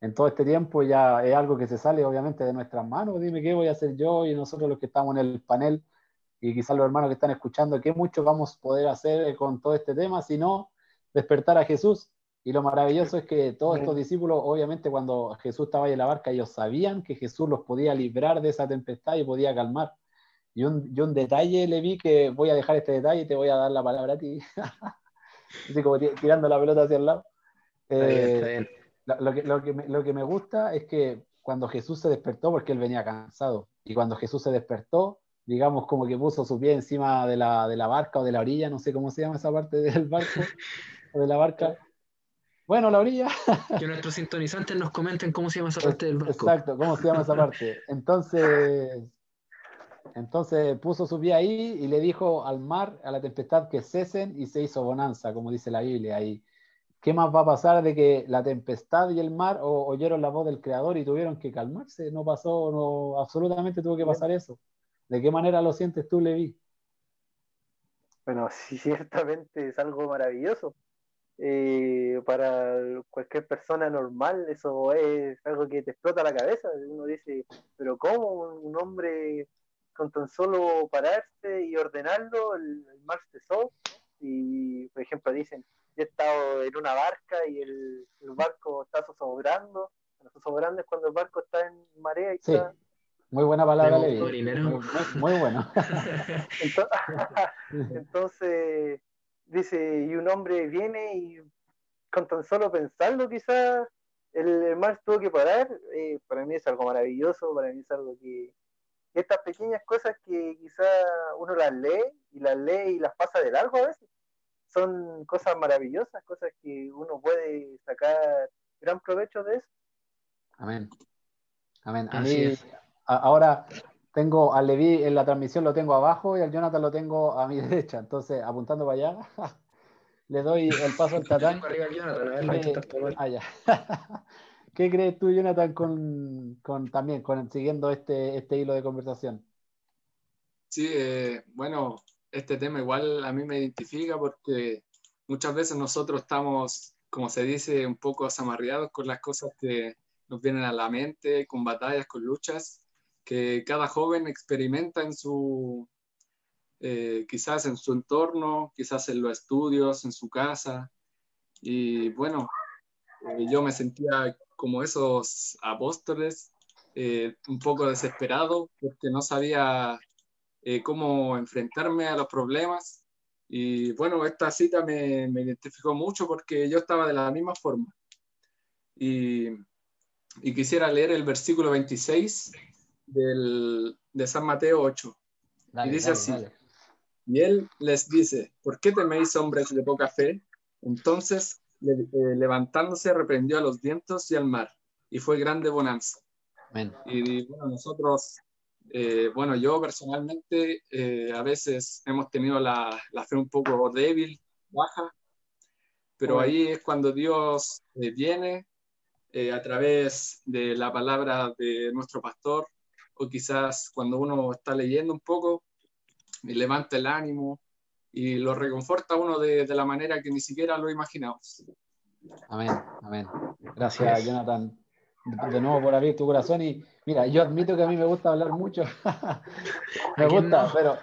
en todo este tiempo ya es algo que se sale obviamente de nuestras manos. Dime qué voy a hacer yo y nosotros los que estamos en el panel y quizás los hermanos que están escuchando, qué mucho vamos a poder hacer con todo este tema, si no despertar a Jesús y lo maravilloso es que todos estos discípulos, obviamente cuando Jesús estaba ahí en la barca, ellos sabían que Jesús los podía librar de esa tempestad y podía calmar. Y un, un detalle le vi que voy a dejar este detalle y te voy a dar la palabra a ti. Así como tirando la pelota hacia el lado. Eh, lo, que, lo, que me, lo que me gusta es que cuando Jesús se despertó, porque él venía cansado, y cuando Jesús se despertó, digamos como que puso su pie encima de la, de la barca o de la orilla, no sé cómo se llama esa parte del barco, o de la barca, bueno, la orilla. que nuestros sintonizantes nos comenten cómo se llama esa parte del barco. Exacto, cómo se llama esa parte. Entonces, entonces puso su pie ahí y le dijo al mar, a la tempestad, que cesen y se hizo bonanza, como dice la Biblia ahí. ¿Qué más va a pasar de que la tempestad y el mar oyeron la voz del Creador y tuvieron que calmarse? No pasó, no, absolutamente tuvo que pasar eso. ¿De qué manera lo sientes tú, Levi? Bueno, sí, ciertamente es algo maravilloso eh, para cualquier persona normal eso es algo que te explota la cabeza. Uno dice, pero ¿cómo un hombre con tan solo pararse y ordenarlo, el, mar cesó? Y, por ejemplo, dicen, yo he estado en una barca y el, barco está zozobrando. Zozobrando es cuando el barco está en marea y está... Muy buena palabra, Levi. Muy, muy, bueno. entonces dice, y un hombre viene y con tan solo pensarlo quizás el, mar tuvo que parar, eh, para mí es algo maravilloso, para mí es algo que estas pequeñas cosas que quizás uno las lee y las lee y las pasa de largo a veces, son cosas maravillosas, cosas que uno puede sacar gran provecho de eso. Amén. Amén. A mí, ahora tengo a Levi en la transmisión, lo tengo abajo y al Jonathan lo tengo a mi derecha. Entonces, apuntando para allá, le doy el paso al Tatán. ¿Qué crees tú, Jonathan, con, también con, siguiendo este, este hilo de conversación? Sí, eh, bueno, este tema igual a mí me identifica porque muchas veces nosotros estamos, como se dice, un poco asamarreados con las cosas que nos vienen a la mente, con batallas, con luchas, que cada joven experimenta en su, eh, quizás en su entorno, quizás en los estudios, en su casa. Y bueno, eh, yo me sentía como esos apóstoles, eh, un poco desesperado porque no sabía cómo enfrentarme a los problemas. Y bueno, esta cita me, identificó mucho porque yo estaba de la misma forma. Y, y quisiera leer el versículo 26 del, de San Mateo 8. y dice así, y él les dice, ¿por qué teméis hombres de poca fe? Entonces, eh, levantándose, reprendió a los vientos y al mar, y fue grande bonanza. Y bueno, nosotros, eh, bueno, yo personalmente eh, a veces hemos tenido la, la, fe un poco débil, baja, pero ahí es cuando Dios viene a través de la palabra de nuestro pastor, o quizás cuando uno está leyendo un poco, y levanta el ánimo y lo reconforta uno de, de la manera que ni siquiera lo imaginamos. Amén, amén. Gracias, Jonathan, de nuevo por abrir tu corazón. Y mira, yo admito que a mí me gusta hablar mucho. me gusta, pero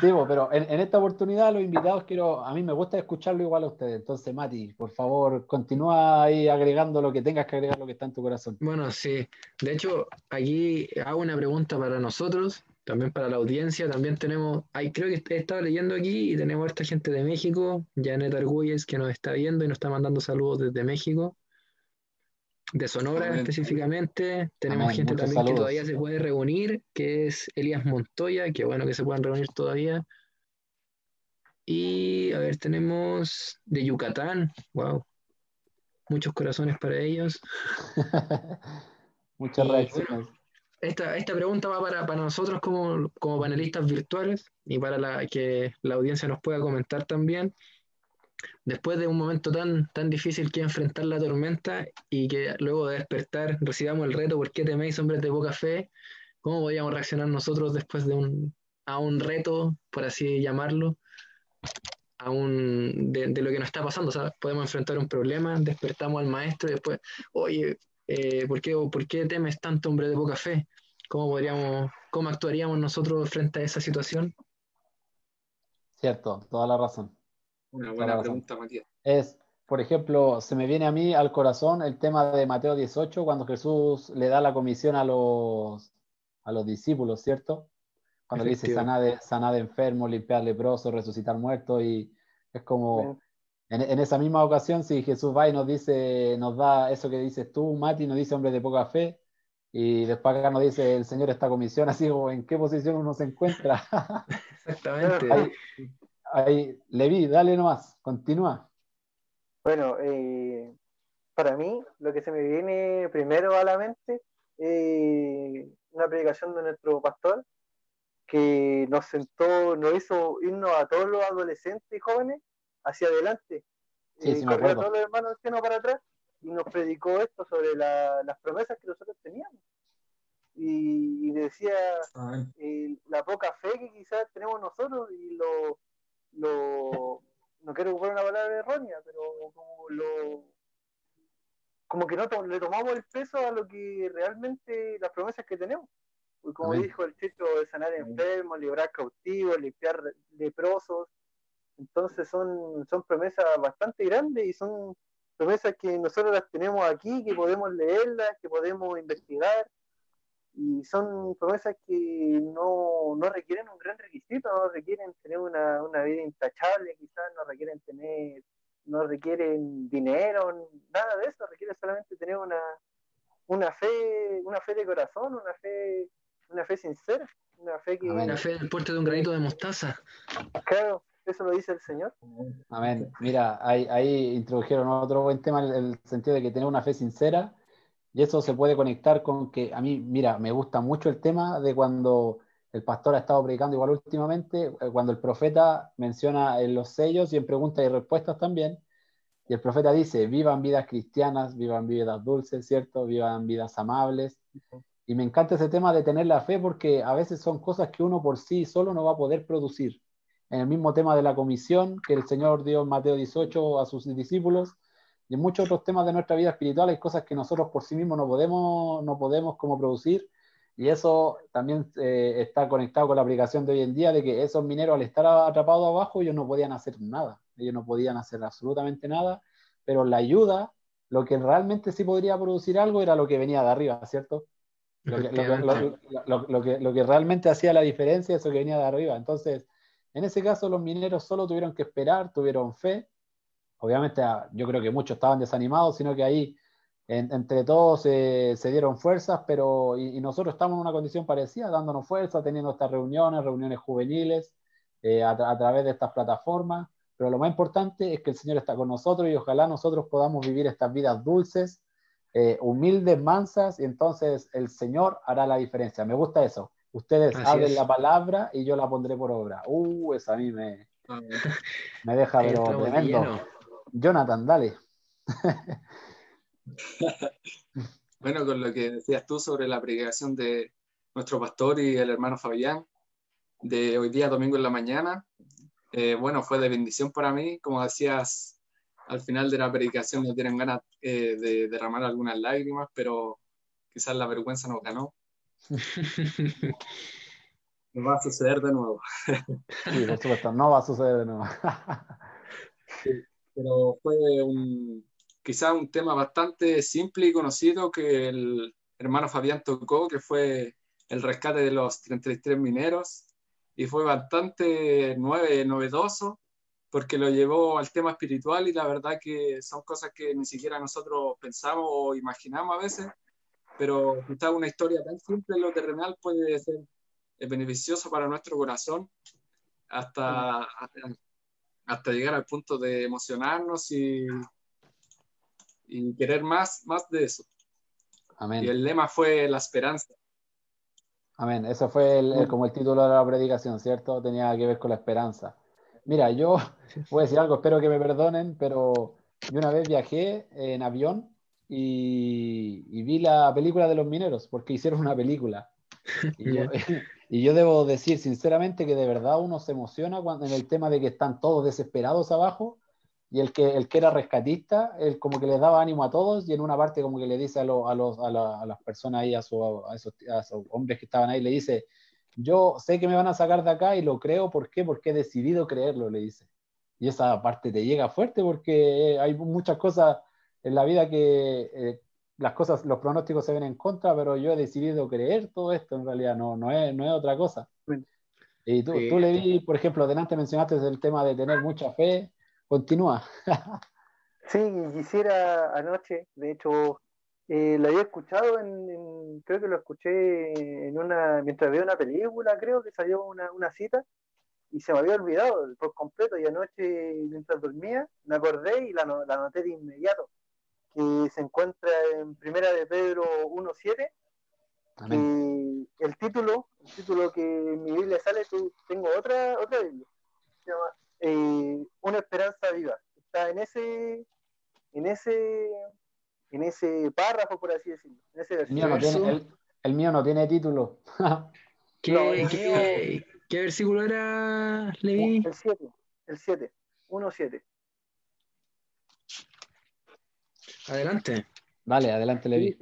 Sí, pero en, esta oportunidad los invitados quiero, a mí me gusta escucharlo igual a ustedes. Entonces, Mati, por favor, continúa ahí agregando lo que tengas que agregar, lo que está en tu corazón. Bueno, sí. De hecho, aquí hago una pregunta para nosotros, también para la audiencia. También tenemos, ahí creo que he estado leyendo aquí y tenemos a esta gente de México, Janet Argüelles, que nos está viendo y nos está mandando saludos desde México de Sonora específicamente. Tenemos gente también que todavía se puede reunir, que es Elías Montoya, que bueno que se puedan reunir todavía. Y a ver, tenemos de Yucatán, wow, muchos corazones para ellos. Muchas reacciones. esta, esta, pregunta va para, para nosotros como, como, panelistas virtuales y para la, que la audiencia nos pueda comentar también después de un momento tan, tan difícil que enfrentar la tormenta y que luego de despertar recibamos el reto, ¿por qué teméis hombres de poca fe? ¿Cómo podríamos reaccionar nosotros después de un, a un reto, por así llamarlo, a un, de, lo que nos está pasando? podemos enfrentar un problema, despertamos al maestro y después, oye, eh, ¿por, qué, ¿por qué temes tanto hombre de poca fe? ¿Cómo, podríamos, ¿Cómo actuaríamos nosotros frente a esa situación? Cierto, toda la razón. Una buena pregunta, Matías. Es, por ejemplo, se me viene a mí al corazón el tema de Mateo 18, cuando Jesús le da la comisión a los, a los discípulos, ¿cierto? Cuando le dice sanar de, sanar de enfermos, limpiar leprosos, resucitar muertos, y es como, en, en, esa misma ocasión, si Jesús va y nos dice, nos da eso que dices tú, Mati, nos dice hombre de poca fe, y después acá nos dice el Señor esta comisión, así como en qué posición uno se encuentra. Exactamente. Ahí, Levi, dale nomás, continúa. Bueno, eh, para mí lo que se me viene primero a la mente es una predicación de nuestro pastor que nos sentó, nos hizo irnos a todos los adolescentes y jóvenes hacia adelante. Sí, eh, a todos los hermanos para atrás y nos predicó esto sobre las promesas que nosotros teníamos. Y, decía eh, la poca fe que quizás tenemos nosotros y lo, lo no quiero ocupar una palabra errónea, pero como lo como que no le tomamos el peso a lo que realmente las promesas que tenemos. Y como dijo el chico de sanar enfermos, librar cautivos, limpiar leprosos. Entonces son, son promesas bastante grandes y son promesas que nosotros las tenemos aquí, que podemos leerlas, que podemos investigar y son promesas que no, no, requieren un gran requisito, no requieren tener una, una, vida intachable, quizás no requieren tener, no requieren dinero, nada de eso, requiere solamente tener una, una fe, una fe de corazón, una fe, una fe sincera, una fe que. Una fe del puerto de un granito de mostaza. Claro, eso lo dice el Señor. Amén. Mira, ahí, ahí introdujeron otro buen tema, en el sentido de que tener una fe sincera y eso se puede conectar con que a mí, mira, me gusta mucho el tema de cuando el pastor ha estado predicando igual últimamente, eh, cuando el profeta menciona en los sellos y en preguntas y respuestas también, y el profeta dice, vivan vidas cristianas, vivan vidas dulces, ¿cierto? Vivan vidas amables. Y me encanta ese tema de tener la fe porque a veces son cosas que uno por sí solo no va a poder producir. En el mismo tema de la comisión que el Señor dio en Mateo 18 a sus discípulos, y en muchos otros temas de nuestra vida espiritual hay cosas que nosotros por sí mismos no podemos, no podemos como producir, y eso también eh, está conectado con la aplicación de hoy en día, de que esos mineros al estar atrapados abajo, ellos no podían hacer nada, ellos no podían hacer absolutamente nada, pero la ayuda, lo que realmente sí podría producir algo era lo que venía de arriba, ¿cierto? Lo que, lo, que, lo que, realmente hacía la diferencia es eso que venía de arriba. Entonces, en ese caso, los mineros solo tuvieron que esperar, tuvieron fe, obviamente ah, yo creo que muchos estaban desanimados, sino que ahí entre todos se dieron fuerzas, pero y, nosotros estamos en una condición parecida, dándonos fuerza, teniendo estas reuniones, reuniones juveniles, eh, a, través de estas plataformas, pero lo más importante es que el Señor está con nosotros y ojalá nosotros podamos vivir estas vidas dulces, eh, humildes, mansas, y entonces el Señor hará la diferencia. Me gusta eso. Ustedes hablen la palabra y yo la pondré por obra. Uh, eso a mí me, me deja pero tremendo. Jonathan, dale. bueno, con lo que decías tú sobre la predicación de nuestro pastor y el hermano Fabián, de hoy día domingo en la mañana, eh, bueno, fue de bendición para mí, como decías, al final de la predicación no tienen ganas eh, de derramar algunas lágrimas, pero quizás la vergüenza nos ganó. no va a suceder de nuevo. sí, por supuesto, no va a suceder de nuevo. Pero fue un, quizás un tema bastante simple y conocido que el hermano Fabián tocó, que fue el rescate de los 33 mineros, y fue bastante nueve, novedoso porque lo llevó al tema espiritual y la verdad que son cosas que ni siquiera nosotros pensamos o imaginamos a veces, pero quizás una historia tan simple en lo terrenal puede ser beneficioso para nuestro corazón hasta, hasta, llegar al punto de emocionarnos y, y querer más, más de eso. Amén. Y el lema fue la esperanza. Amén. Eso fue el, como el título de la predicación, ¿cierto? Tenía que ver con la esperanza. Mira, yo voy a decir algo, espero que me perdonen, pero yo una vez viajé en avión y, vi la película de los mineros, porque hicieron una película. Y, yo, debo decir sinceramente que de verdad uno se emociona cuando, en el tema de que están todos desesperados abajo y el que, el que era rescatista, él como que les daba ánimo a todos y en una parte como que le dice a, a, los, a, las personas ahí, a, a, esos, a hombres que estaban ahí, le dice, yo sé que me van a sacar de acá y lo creo, ¿por qué? Porque he decidido creerlo, le dice. Y esa parte te llega fuerte porque hay muchas cosas en la vida que eh, las cosas, los pronósticos se ven en contra, pero yo he decidido creer todo esto en realidad, no, no, es, no es otra cosa. Y tú, tú le vi, por ejemplo, delante mencionaste el tema de tener mucha fe, continúa. sí, quisiera anoche, de hecho, eh, lo había escuchado en, creo que lo escuché en una, mientras veía una película, creo que salió una, una cita y se me había olvidado por completo y anoche mientras dormía me acordé y la, la anoté de inmediato, que se encuentra en Primera de Pedro 1.7, el título, el título que en mi Biblia sale, tengo otra, otra Biblia, se llama eh, Una esperanza viva, está en ese, en ese en ese párrafo, por así decirlo. En ese el, mío no tiene, el, mío no tiene título. ¿Qué, ¿qué, versículo era, Levi? El 7, el 7, 1-7. Adelante. Vale, adelante, Levi.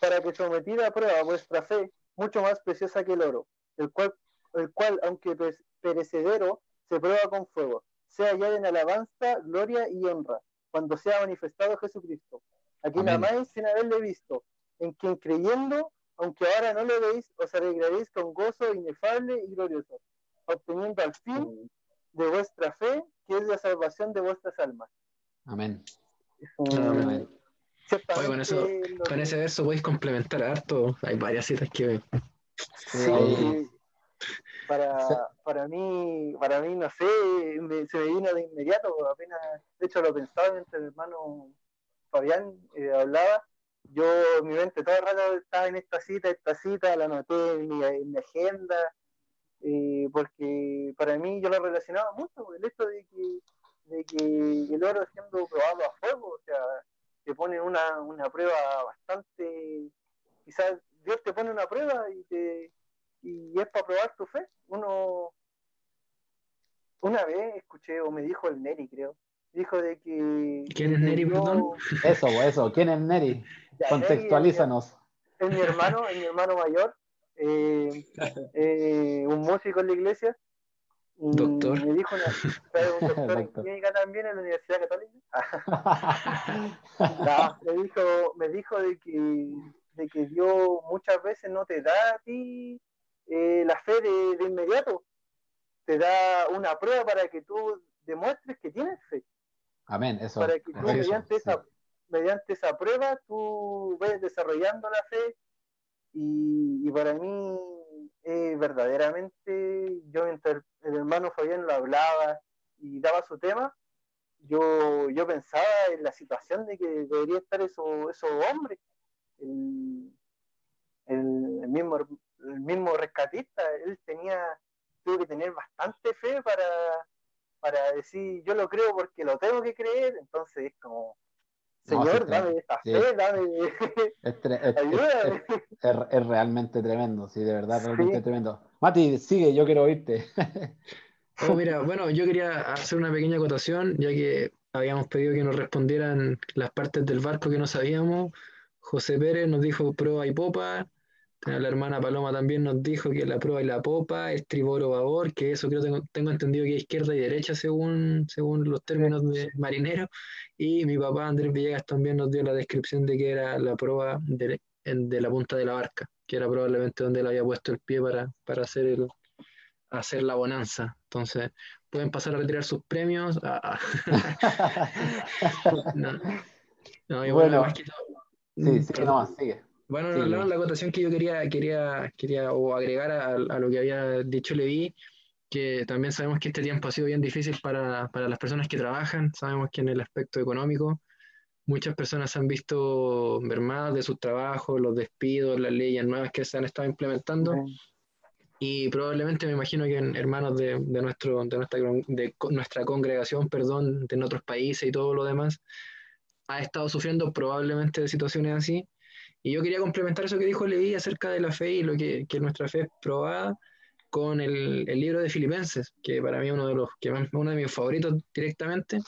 para que sometida a prueba vuestra fe, mucho más preciosa que el oro, el cual, el cual aunque perecedero, se prueba con fuego, sea ya en alabanza, gloria y honra, cuando sea manifestado Jesucristo a quien amáis sin haberle visto, en quien creyendo, aunque ahora no lo veis, os alegraréis con gozo inefable y glorioso, obteniendo al fin de vuestra fe, que es la salvación de vuestras almas. Amén. Con, eso, con ese verso podéis complementar harto. Hay varias citas que. Sí. Para, para mí, para mí, no sé, se me vino de inmediato, apenas, de hecho lo pensaba entre mi hermano Fabián eh, hablaba, yo mi mente todo el rato estaba en esta cita, esta cita, la anoté en mi, agenda, eh, porque para mí yo lo relacionaba mucho con el hecho de que, de que el oro siendo probado a fuego, o sea, te pone una, una prueba bastante, quizás Dios te pone una prueba y te y es para probar tu fe. Uno una vez escuché o me dijo el Neri, creo, dijo de que... ¿Quién es Neri, perdón? Eso, eso, ¿quién es Neri? Contextualízanos. Es, mi hermano, es mi hermano mayor, eh, eh, un músico en la iglesia. Doctor. Me dijo, una, un doctor en química también en la Universidad Católica. me, dijo, me dijo de que, de que Dios muchas veces no te da a ti eh, la fe de, de inmediato, te da una prueba para que tú demuestres que tienes fe. Amén, eso. Para que tú mediante, esa, mediante esa prueba tú ves desarrollando la fe y, para mí eh, verdaderamente yo mientras el, hermano Fabián lo hablaba y daba su tema, yo, yo pensaba en la situación de que debería estar esos eso hombres, el, el, mismo, el mismo rescatista, él tenía, tuvo que tener bastante fe para, para decir yo lo creo porque lo tengo que creer, entonces es como, Señor, dame esta fe, dame. Es, es, realmente tremendo, sí, de verdad, realmente tremendo. Mati, sigue, yo quiero oírte. oh, mira, bueno, yo quería hacer una pequeña acotación, ya que habíamos pedido que nos respondieran las partes del barco que no sabíamos. José Pérez nos dijo proa y popa. La hermana Paloma también nos dijo que la proa y la popa, estribor o babor, que eso creo que tengo, tengo entendido que es izquierda y derecha según, según los términos de marinero. Y mi papá Andrés Villegas también nos dio la descripción de que era la proa de, de la punta de la barca, que era probablemente donde él había puesto el pie para, para hacer, el, hacer la bonanza. Entonces, pueden pasar a retirar sus premios. Ah, ah. no. no bueno, sí, sí, no, sigue. Bueno, la acotación que yo quería, quería, quería o agregar a, a, lo que había dicho Levi, que también sabemos que este tiempo ha sido bien difícil para, para las personas que trabajan, sabemos que en el aspecto económico muchas personas se han visto mermadas de sus trabajos, los despidos, las leyes nuevas que se han estado implementando. Y probablemente me imagino que hermanos de, de, nuestro, de, nuestra, de nuestra congregación, perdón, de otros países y todo lo demás, ha estado sufriendo probablemente de situaciones así. Y yo quería complementar eso que dijo Levi acerca de la fe y lo que, que nuestra fe es probada con el, el, libro de Filipenses, que para mí es uno de los que uno de mis favoritos directamente,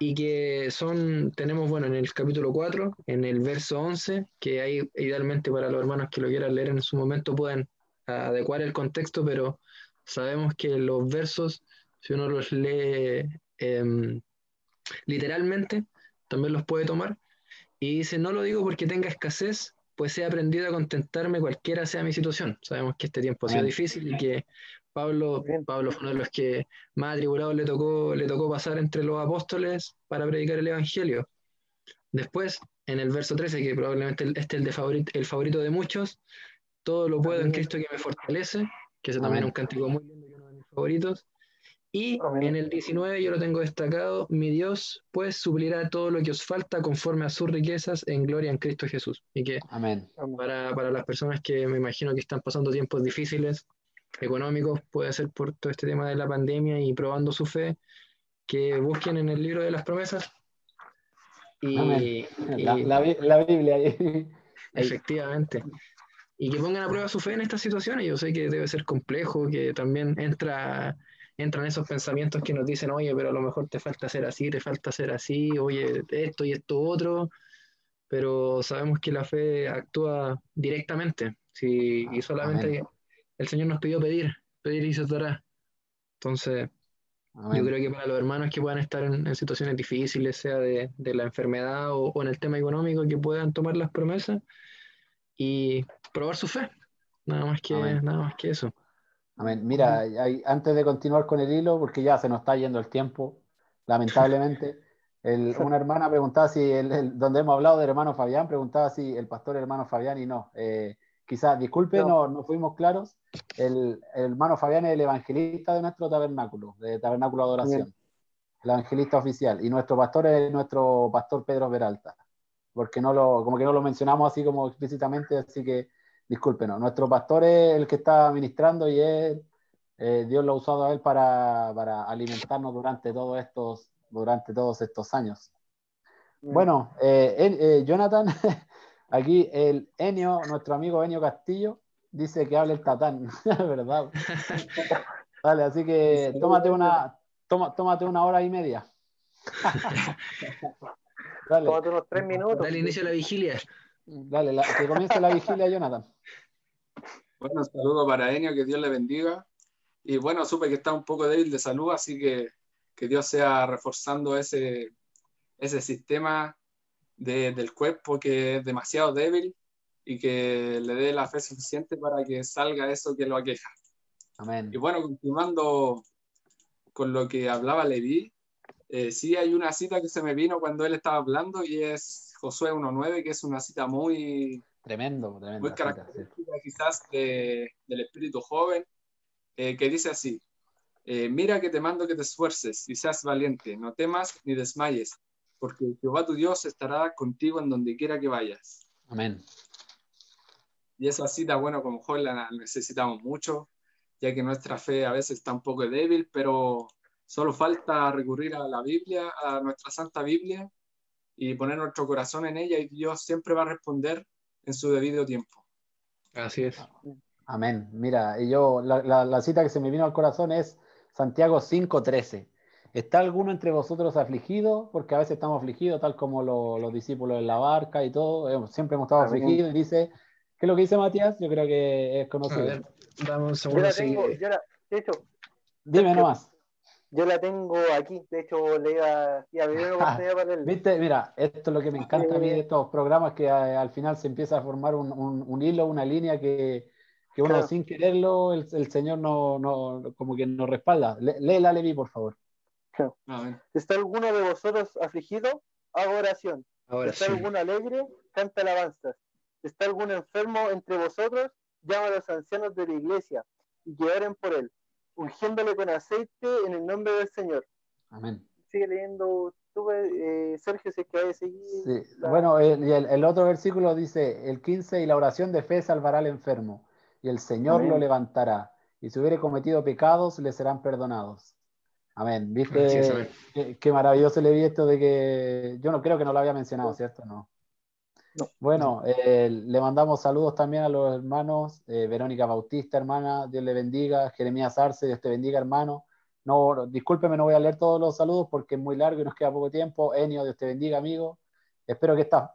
y que son, tenemos, bueno, en el capítulo 4, en el verso 11, que hay idealmente para los hermanos que lo quieran leer en su momento pueden adecuar el contexto, pero sabemos que los versos, si uno los lee em, literalmente, también los puede tomar. Y dice, no lo digo porque tenga escasez, pues he aprendido a contentarme cualquiera sea mi situación. Sabemos que este tiempo ha sido difícil y que Pablo, Pablo fue uno de los que más atribulados le tocó, le tocó pasar entre los apóstoles para predicar el Evangelio. Después, en el verso 13, que probablemente este es el, de favorito, el favorito de muchos, todo lo puedo en Cristo que me fortalece, que ese también es un cántico muy lindo y uno de mis favoritos. Y en el 19 yo lo tengo destacado, mi Dios pues suplirá todo lo que os falta conforme a sus riquezas en gloria en Cristo Jesús. Y que Amén. Para, para las personas que me imagino que están pasando tiempos difíciles, económicos, puede ser por todo este tema de la pandemia y probando su fe, que busquen en el libro de las promesas. Y, la, Biblia. Efectivamente. Y que pongan a prueba su fe en estas situaciones. Yo sé que debe ser complejo, que también entra, entran esos pensamientos que nos dicen, oye, pero a lo mejor te falta hacer así, te falta hacer así, oye, esto y esto otro. Pero sabemos que la fe actúa directamente. Si, y solamente el Señor nos pidió pedir, pedir y se dará. Entonces, yo creo que para los hermanos que puedan estar en, situaciones difíciles, sea de, la enfermedad o, en el tema económico, que puedan tomar las promesas y probar su fe. Nada más que, nada más que eso. Amén. Mira, antes de continuar con el hilo, porque ya se nos está yendo el tiempo, lamentablemente, una hermana preguntaba si, el, donde hemos hablado del hermano Fabián, preguntaba si el pastor hermano Fabián y no. Eh, quizás, disculpe, no. no, fuimos claros. El, hermano Fabián es el evangelista de nuestro tabernáculo, de tabernáculo de adoración. El evangelista oficial. Y nuestro pastor es nuestro pastor Pedro Peralta. Porque no lo, como que no lo mencionamos así como explícitamente, así que discúlpenos. Nuestro pastor es el que está ministrando y es, eh, Dios lo ha usado a él para, para, alimentarnos durante todos estos, durante todos estos años. Bueno, eh, eh, Jonathan, Aquí el Enio, nuestro amigo Enio Castillo, dice que habla el tatán, ¿verdad? Vale, así que tómate una, toma, tómate una hora y media. Dale. Tómate unos tres minutos. Dale inicio a la vigilia. Dale, que comience la vigilia, Jonathan. Bueno, saludo para Enio, que Dios le bendiga. Y bueno, supe que está un poco débil de salud, así que que Dios sea reforzando ese, ese sistema del cuerpo que es demasiado débil y que le dé la fe suficiente para que salga eso que lo aqueja. Amén. Y bueno, continuando con lo que hablaba Levi, eh, sí hay una cita que se me vino cuando él estaba hablando y es Josué 1.9, que es una cita muy, tremendo, muy característica quizás del espíritu joven, eh, que dice así, eh, mira que te mando que te esfuerces y seas valiente, no temas ni desmayes, porque Jehová tu Dios estará contigo en donde quiera que vayas. Amén. Y esa cita, bueno, como joven la necesitamos mucho, ya que nuestra fe a veces está un poco débil, pero solo falta recurrir a la Biblia, a nuestra Santa Biblia, y poner nuestro corazón en ella, y Dios siempre va a responder en su debido tiempo. Así es. Amén. Mira, y yo, la, la, la cita que se me vino al corazón es Santiago 5.13 ¿está alguno entre vosotros afligido? Porque a veces estamos afligidos, tal como los discípulos en la barca y todo, siempre hemos estado afligidos. Y dice, ¿qué es lo que dice Matías? Yo creo que es conocido. A ver, vamos a de hecho, Dime nomás. Yo la tengo aquí, de hecho le iba, iba a una oportunidad para él. Viste, mira, esto es lo que me encanta a mí de estos programas, que al final se empieza a formar un, un, hilo, una línea que, que uno sin quererlo, el, el, Señor no, no, como que nos respalda. Lee la Levi, por favor. ¿Está alguno de vosotros afligido? Haga oración. ¿Está alguno alegre? Canta alabanzas. ¿Está algún enfermo entre vosotros? Llama a los ancianos de la iglesia y que oren por él ungiéndole con aceite en el nombre del Señor. Amén. Sigue leyendo tú, eh, Sergio, si es que hay que seguir. Sí. Bueno, el, el, otro versículo dice, el 15, y la oración de fe salvará al enfermo, y el Señor lo levantará, y si hubiere cometido pecados, le serán perdonados. Amén. ¿Viste qué, maravilloso le vi esto de que yo no creo que no lo había mencionado, ¿cierto? No. Bueno, eh, le mandamos saludos también a los hermanos, eh, Verónica Bautista, hermana, Dios le bendiga, Jeremías Arce, Dios te bendiga, hermano. No, discúlpeme, no voy a leer todos los saludos porque es muy largo y nos queda poco tiempo. Enio, Dios te bendiga, amigo. Espero que estas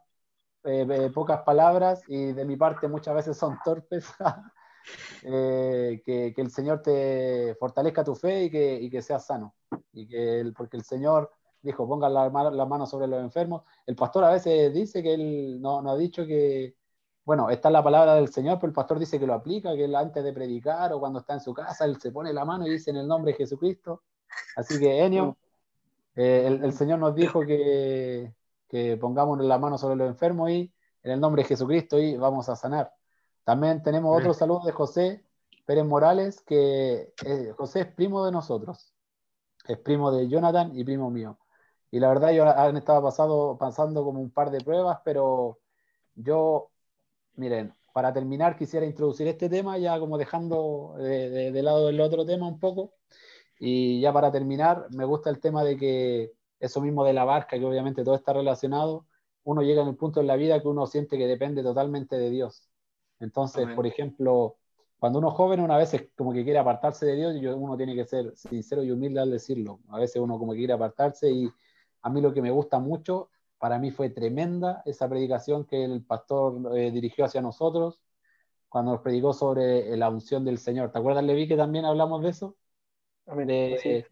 eh, pocas palabras y de mi parte muchas veces son torpes, que, el Señor te fortalezca tu fe y que, y que seas sano. Y que porque el Señor dijo, pongan las la manos sobre los enfermos. El pastor a veces dice que él no, no, ha dicho que, bueno, está la palabra del Señor, pero el pastor dice que lo aplica, que él antes de predicar o cuando está en su casa, él se pone la mano y dice en el nombre de Jesucristo. Así que, Enio, eh, el, Señor nos dijo que, que pongamos la mano sobre los enfermos y en el nombre de Jesucristo y vamos a sanar. También tenemos otro saludo de José Pérez Morales, que eh, José es primo de nosotros, es primo de Jonathan y primo mío. Y la verdad, yo han estado pasado, pasando como un par de pruebas, pero yo, miren, para terminar, quisiera introducir este tema, ya como dejando de, de, lado el otro tema un poco. Y ya para terminar, me gusta el tema de que eso mismo de la barca, que obviamente todo está relacionado, uno llega en el punto en la vida que uno siente que depende totalmente de Dios. Entonces, por ejemplo, cuando uno es joven, una vez como que quiere apartarse de Dios, y uno tiene que ser sincero y humilde al decirlo. A veces uno como que quiere apartarse y, a mí lo que me gusta mucho, para mí fue tremenda esa predicación que el pastor eh, dirigió hacia nosotros cuando nos predicó sobre eh, la unción del Señor. ¿Te acuerdas, Levi, que también hablamos de eso? De,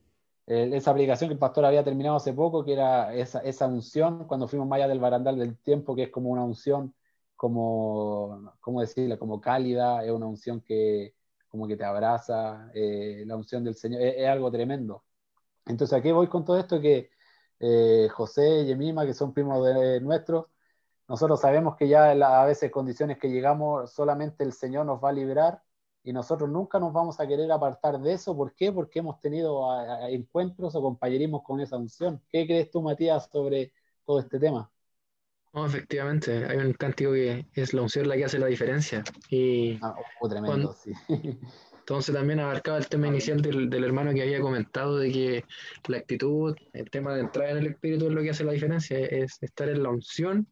eh, esa predicación que el pastor había terminado hace poco, que era esa, esa unción, cuando fuimos más allá del barandal del tiempo, que es como una unción, como, ¿cómo decirla? Como cálida, es una unción que como que te abraza, la unción del Señor, es, es, algo tremendo. Entonces, ¿a qué voy con todo esto? Que eh, José y Emima, que son primos de nuestros, nosotros sabemos que ya a veces condiciones que llegamos solamente el Señor nos va a liberar y nosotros nunca nos vamos a querer apartar de eso. ¿Por qué? Porque hemos tenido encuentros o compañerismos con esa unción. ¿Qué crees tú, Matías, sobre todo este tema? efectivamente, hay un cántico que es la unción la que hace la diferencia. Y ah, oh, tremendo, sí. Entonces también abarcaba el tema inicial del, del, hermano que había comentado de que la actitud, el tema de entrar en el espíritu es lo que hace la diferencia, es estar en la unción,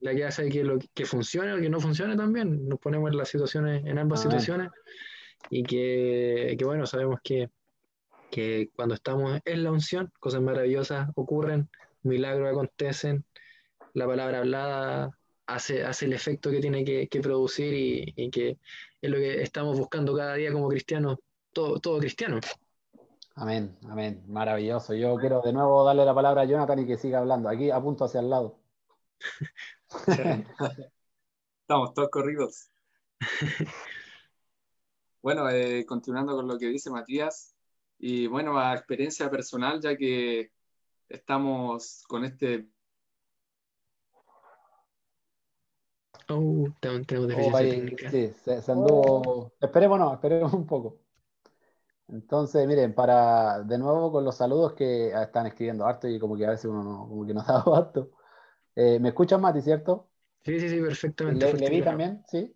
la que hace que, lo, que funcione o que no funcione también. Nos ponemos en las situaciones, en ambas situaciones, y que, que, bueno, sabemos que, que cuando estamos en la unción, cosas maravillosas ocurren, milagros acontecen, la palabra hablada hace, hace el efecto que tiene que, que producir y, y que es lo que estamos buscando cada día como cristianos, todo, todo cristiano. Amén, amén, maravilloso. Yo quiero de nuevo darle la palabra a Jonathan y que siga hablando. Aquí apunto hacia el lado. Estamos todos corridos. Bueno, eh, continuando con lo que dice Matías, y bueno, a experiencia personal, ya que estamos con este Oh, tenemos, oh, Sí, se, anduvo. Esperemos, no, esperemos un poco. Entonces, miren, para de nuevo con los saludos que están escribiendo harto y como que a veces uno no, como que nos da harto. Eh, ¿Me escuchan, Mati, cierto? Sí, sí, sí, perfectamente. ¿Le, vi también? ¿Sí?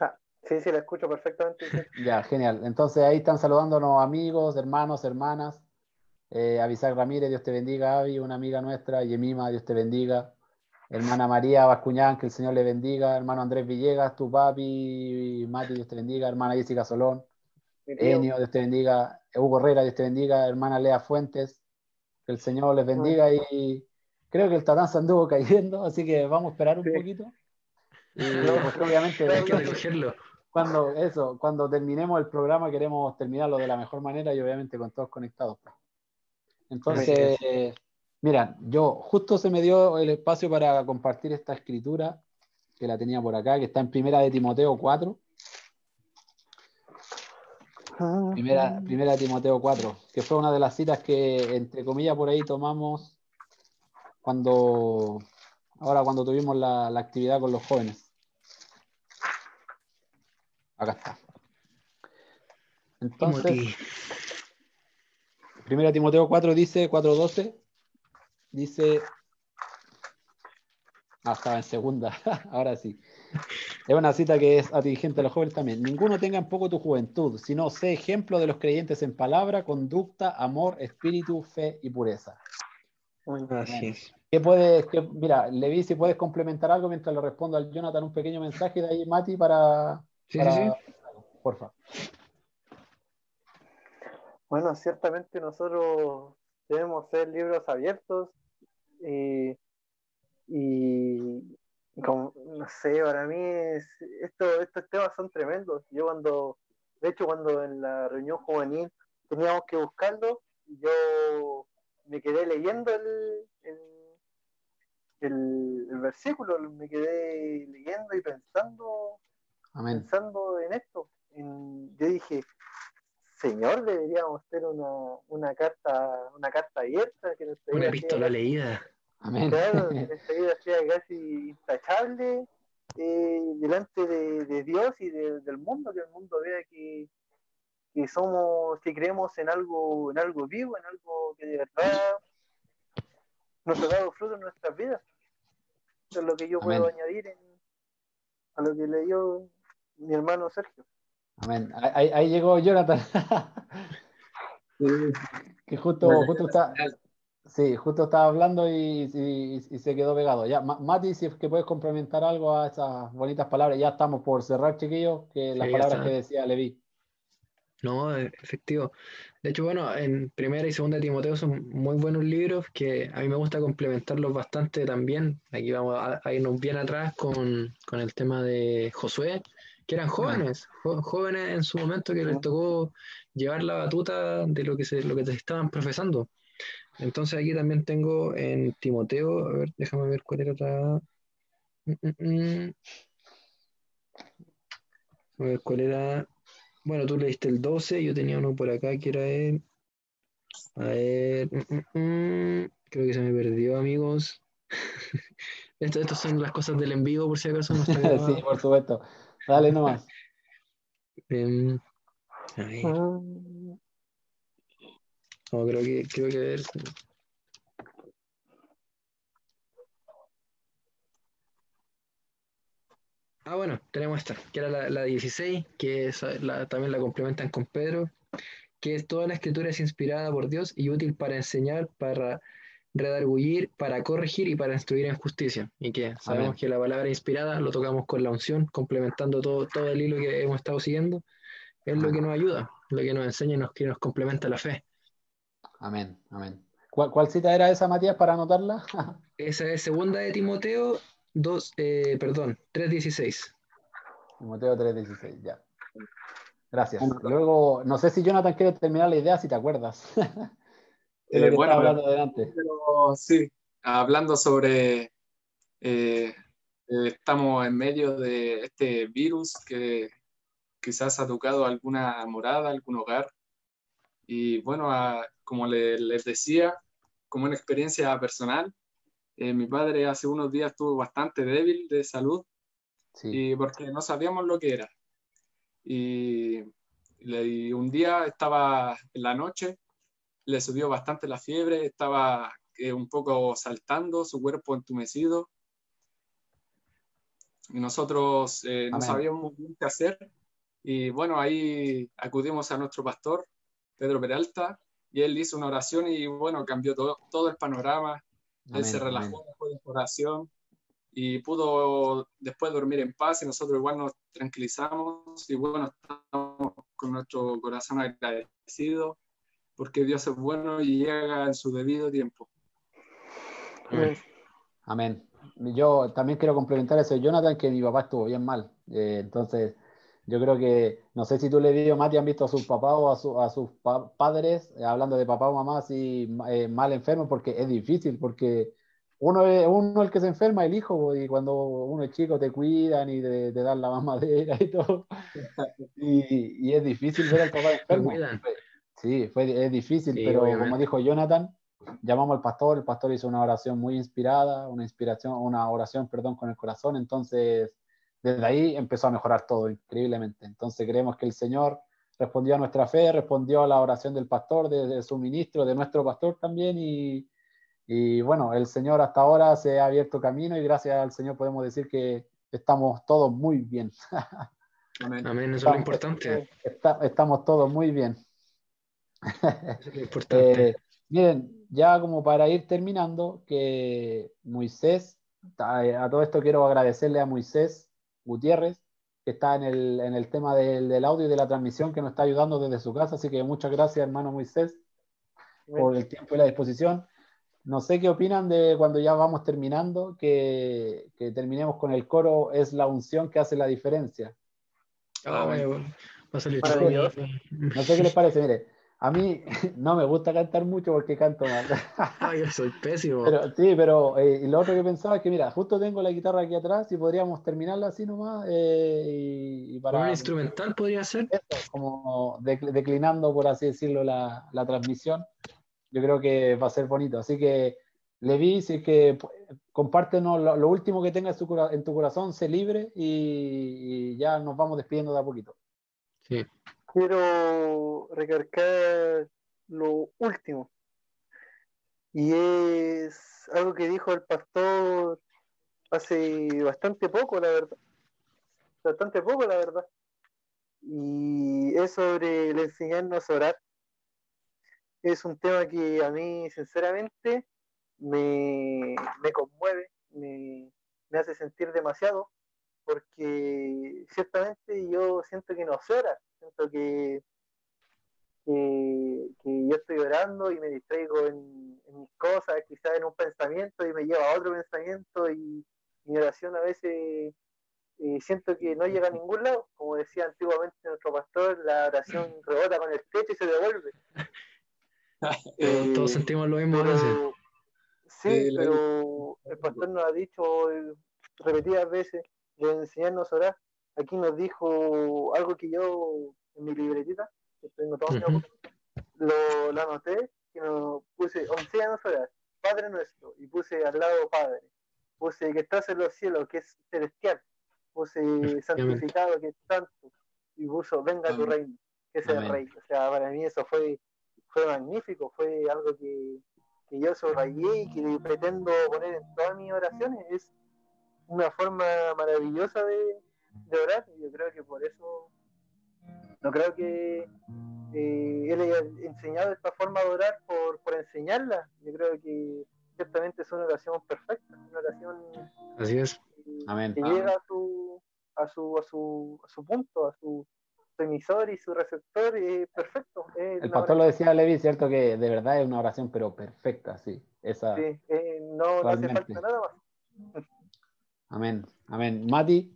Ah, sí, sí, la escucho perfectamente. ya, genial. Entonces ahí están saludándonos amigos, hermanos, hermanas. Eh, Avisar Ramírez, Dios te bendiga, Avi, una amiga nuestra, Yemima, Dios te bendiga hermana María Bascuñán, que el Señor le bendiga, hermano Andrés Villegas, tu papi, Mati, Dios te bendiga, hermana Jessica Solón, Enio, Dios te bendiga, Hugo Herrera, Dios te bendiga, hermana Lea Fuentes, que el Señor les bendiga. Y creo que el Tatán se anduvo cayendo, así que vamos a esperar un poquito. Y pues, obviamente hay que recogerlo. Cuando, eso, cuando terminemos el programa queremos terminarlo de la mejor manera y obviamente con todos conectados. Entonces, mira, yo justo se me dio el espacio para compartir esta escritura que la tenía por acá, que está en primera de Timoteo 4. Primera, primera de Timoteo 4, que fue una de las citas que, entre comillas, por ahí tomamos cuando, ahora cuando tuvimos la, la actividad con los jóvenes. Acá está. Entonces, Primera Timoteo 4 dice, 4.12, dice, ah, estaba en segunda, ahora sí. Es una cita que es atingente a los jóvenes también. Ninguno tenga en poco tu juventud, sino sé ejemplo de los creyentes en palabra, conducta, amor, espíritu, fe y pureza. Gracias. ¿Qué puedes, qué, mira, Levi, si puedes complementar algo mientras le respondo al Jonathan un pequeño mensaje de ahí, Mati, para. Sí, sí, sí. Porfa. Bueno, ciertamente nosotros debemos ser libros abiertos y, y como, no sé, para mí esto, estos temas son tremendos. Yo cuando, de hecho, cuando en la reunión juvenil teníamos que buscarlo, yo me quedé leyendo el, el, versículo, me quedé leyendo y pensando, pensando en esto. yo dije, Señor, deberíamos tener una, una carta, una carta abierta que una epístola leída. Amén. Claro, nuestra vida sea casi intachable eh, delante de, Dios y del mundo, que el mundo vea que, que somos, que creemos en algo, en algo vivo, en algo que de verdad nos ha dado fruto en nuestras vidas. Eso es lo que yo puedo añadir a lo que le dio mi hermano Sergio. Amén. Ahí, llegó Jonathan. que justo, justo está. Sí, justo estaba hablando y, se quedó pegado. Ya, Mati, si es que puedes complementar algo a esas bonitas palabras. Ya estamos por cerrar, chiquillos, que las palabras que decía Levi. No, e, efectivo. De hecho, bueno, en primera y segunda de Timoteo son muy buenos libros que a mí me gusta complementarlos bastante también. Aquí vamos a, irnos bien atrás con, con, el tema de Josué, que eran jóvenes, jóvenes en su momento que les tocó llevar la batuta de lo que se, lo que te estaban profesando. Entonces aquí también tengo en Timoteo, a ver, déjame ver cuál era otra. Mm, mm, mm. A ver cuál era. Bueno, tú leíste el 12, yo tenía uno por acá que era el. A ver. Creo que se me perdió, amigos. Esto, estas son las cosas del envío, por si acaso no está Sí, por supuesto. Dale nomás. Um, a ver. Ah. No, creo que, creo que ver. Ah, bueno, tenemos esta, que era la, la 16, que es, la, también la complementan con Pedro, que es toda la escritura es inspirada por Dios y útil para enseñar, para redargullir, para corregir y para instruir en justicia. Y que sabemos que la palabra inspirada lo tocamos con la unción, complementando todo, todo el hilo que hemos estado siguiendo, es lo que nos ayuda, lo que nos enseña y nos, que nos complementa la fe. Amén, amén. ¿Cuál, cita era esa, Matías, para anotarla? esa es segunda de Timoteo 2, eh, perdón, 3.16. Timoteo 3.16, ya. Gracias. Luego, no sé si Jonathan quiere terminar la idea, si te acuerdas. Eh, bueno, hablando adelante. sí, hablando sobre, eh, estamos en medio de este virus que quizás ha tocado alguna morada, algún hogar. Y bueno, como les decía, como una experiencia personal, eh, mi padre hace unos días estuvo bastante débil de salud y porque no sabíamos lo que era. Y, y, un día estaba en la noche le subió bastante la fiebre, estaba eh, un poco saltando, su cuerpo entumecido. Y nosotros eh, no sabíamos muy bien qué hacer. Y bueno, ahí acudimos a nuestro pastor, Pedro Peralta, y él hizo una oración y bueno, cambió todo, todo el panorama. él se relajó después de oración y pudo después dormir en paz y nosotros igual nos tranquilizamos y bueno, estamos con nuestro corazón agradecido, porque Dios es bueno y llega en su debido tiempo. Amén. Amén. Yo también quiero complementar eso Jonathan, que mi papá estuvo bien mal. Eh, entonces, yo creo que, no sé si tú le digo, Mati, han visto a sus papás o a, sus padres, eh, hablando de papá o mamá, así eh, mal enfermos, porque es difícil, porque uno es uno el que se enferma, el hijo, y cuando uno es chico te cuidan y te, dan la mamadera y todo. Y, es difícil ver al papá enfermo. Sí, fue, es difícil, pero como dijo Jonathan, llamamos al pastor, el pastor hizo una oración muy inspirada, una inspiración, una oración, perdón, con el corazón, entonces desde ahí empezó a mejorar todo increíblemente. Entonces creemos que el Señor respondió a nuestra fe, respondió a la oración del pastor, de, su ministro, de nuestro pastor también. Y, bueno, el Señor hasta ahora se ha abierto camino y gracias al Señor podemos decir que estamos todos muy bien. Amén, eso es lo importante. estamos todos muy bien. Eso es lo importante. Eh, miren, ya como para ir terminando, que Moisés, a todo esto quiero agradecerle a Moisés Gutiérrez, que está en el, en el tema del, del, audio y de la transmisión, que nos está ayudando desde su casa. Así que muchas gracias, hermano Moisés, por el tiempo y la disposición. No sé qué opinan de cuando ya vamos terminando, que, que terminemos con el coro, es la unción que hace la diferencia. Ah, bueno, no sé qué les parece, mire. A mí no me gusta cantar mucho porque canto mal. Ay, yo soy pésimo. Pero, sí, pero eh, lo otro que pensaba es que, mira, justo tengo la guitarra aquí atrás y podríamos terminarla así nomás. Eh, y, para, ¿Un instrumental podría ser? como declinando, por así decirlo, la, la, transmisión. Yo creo que va a ser bonito. Así que, Levi, si es que compártenos lo, último que tengas en tu corazón, sé libre y, y ya nos vamos despidiendo de a poquito. Sí quiero recargar lo último. Y es algo que dijo el pastor hace bastante poco, la verdad. Bastante poco, la verdad. Y es sobre el enseñarnos a orar. Es un tema que a mí, sinceramente, me, conmueve, me, hace sentir demasiado, porque ciertamente yo siento que no sé orar siento que, que, yo estoy orando y me distraigo en, mis cosas, quizás en un pensamiento y me lleva a otro pensamiento y mi oración a veces eh, siento que no llega a ningún lado. Como decía antiguamente nuestro pastor, la oración rebota con el techo y se devuelve. Eh, todos sentimos lo mismo. Pero, sí, pero el pastor nos ha dicho eh, repetidas veces de enseñarnos a orar. Aquí nos dijo algo que yo en mi libretita, que tengo todo lo, lo, anoté, que nos puse, onceanos horas, Padre nuestro, y puse al lado Padre, puse que estás en los cielos, que es celestial, puse santificado, que es santo, y puso venga tu reino, que es el rey. O sea, para mí eso fue, fue magnífico, fue algo que, que yo subrayé y que pretendo poner en todas mis oraciones. Es una forma maravillosa de, de orar. Y yo creo que por eso, no creo que eh, él haya enseñado esta forma de orar por, por enseñarla. Yo creo que ciertamente es una oración perfecta, una oración Así es. que llega a su, a su, a su, a su punto, a su, emisor y su receptor y perfecto. el pastor lo decía Levi, cierto que de verdad es una oración, pero perfecta, sí. Esa, sí, eh, no, no, hace falta nada más. Amén, amén. Mati.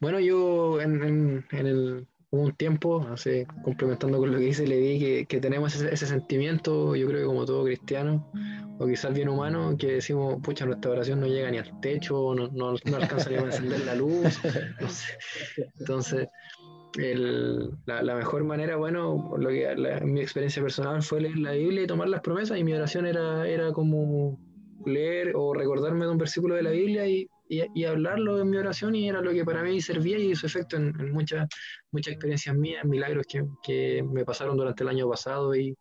Bueno, yo en, el, un tiempo, hace, complementando con lo que dice, le di que, tenemos ese, sentimiento, yo creo que como todo cristiano, o quizás bien humano, que decimos, pucha, nuestra oración no llega ni al techo, no, no, no alcanza ni a encender la luz. Entonces, la, mejor manera, bueno, lo que mi experiencia personal fue leer la Biblia y tomar las promesas, y mi oración era, era como leer o recordarme de un versículo de la Biblia y y, hablarlo en mi oración y era lo que para mí servía y hizo efecto en, muchas, muchas experiencias mías, milagros que, que, me pasaron durante el año pasado y,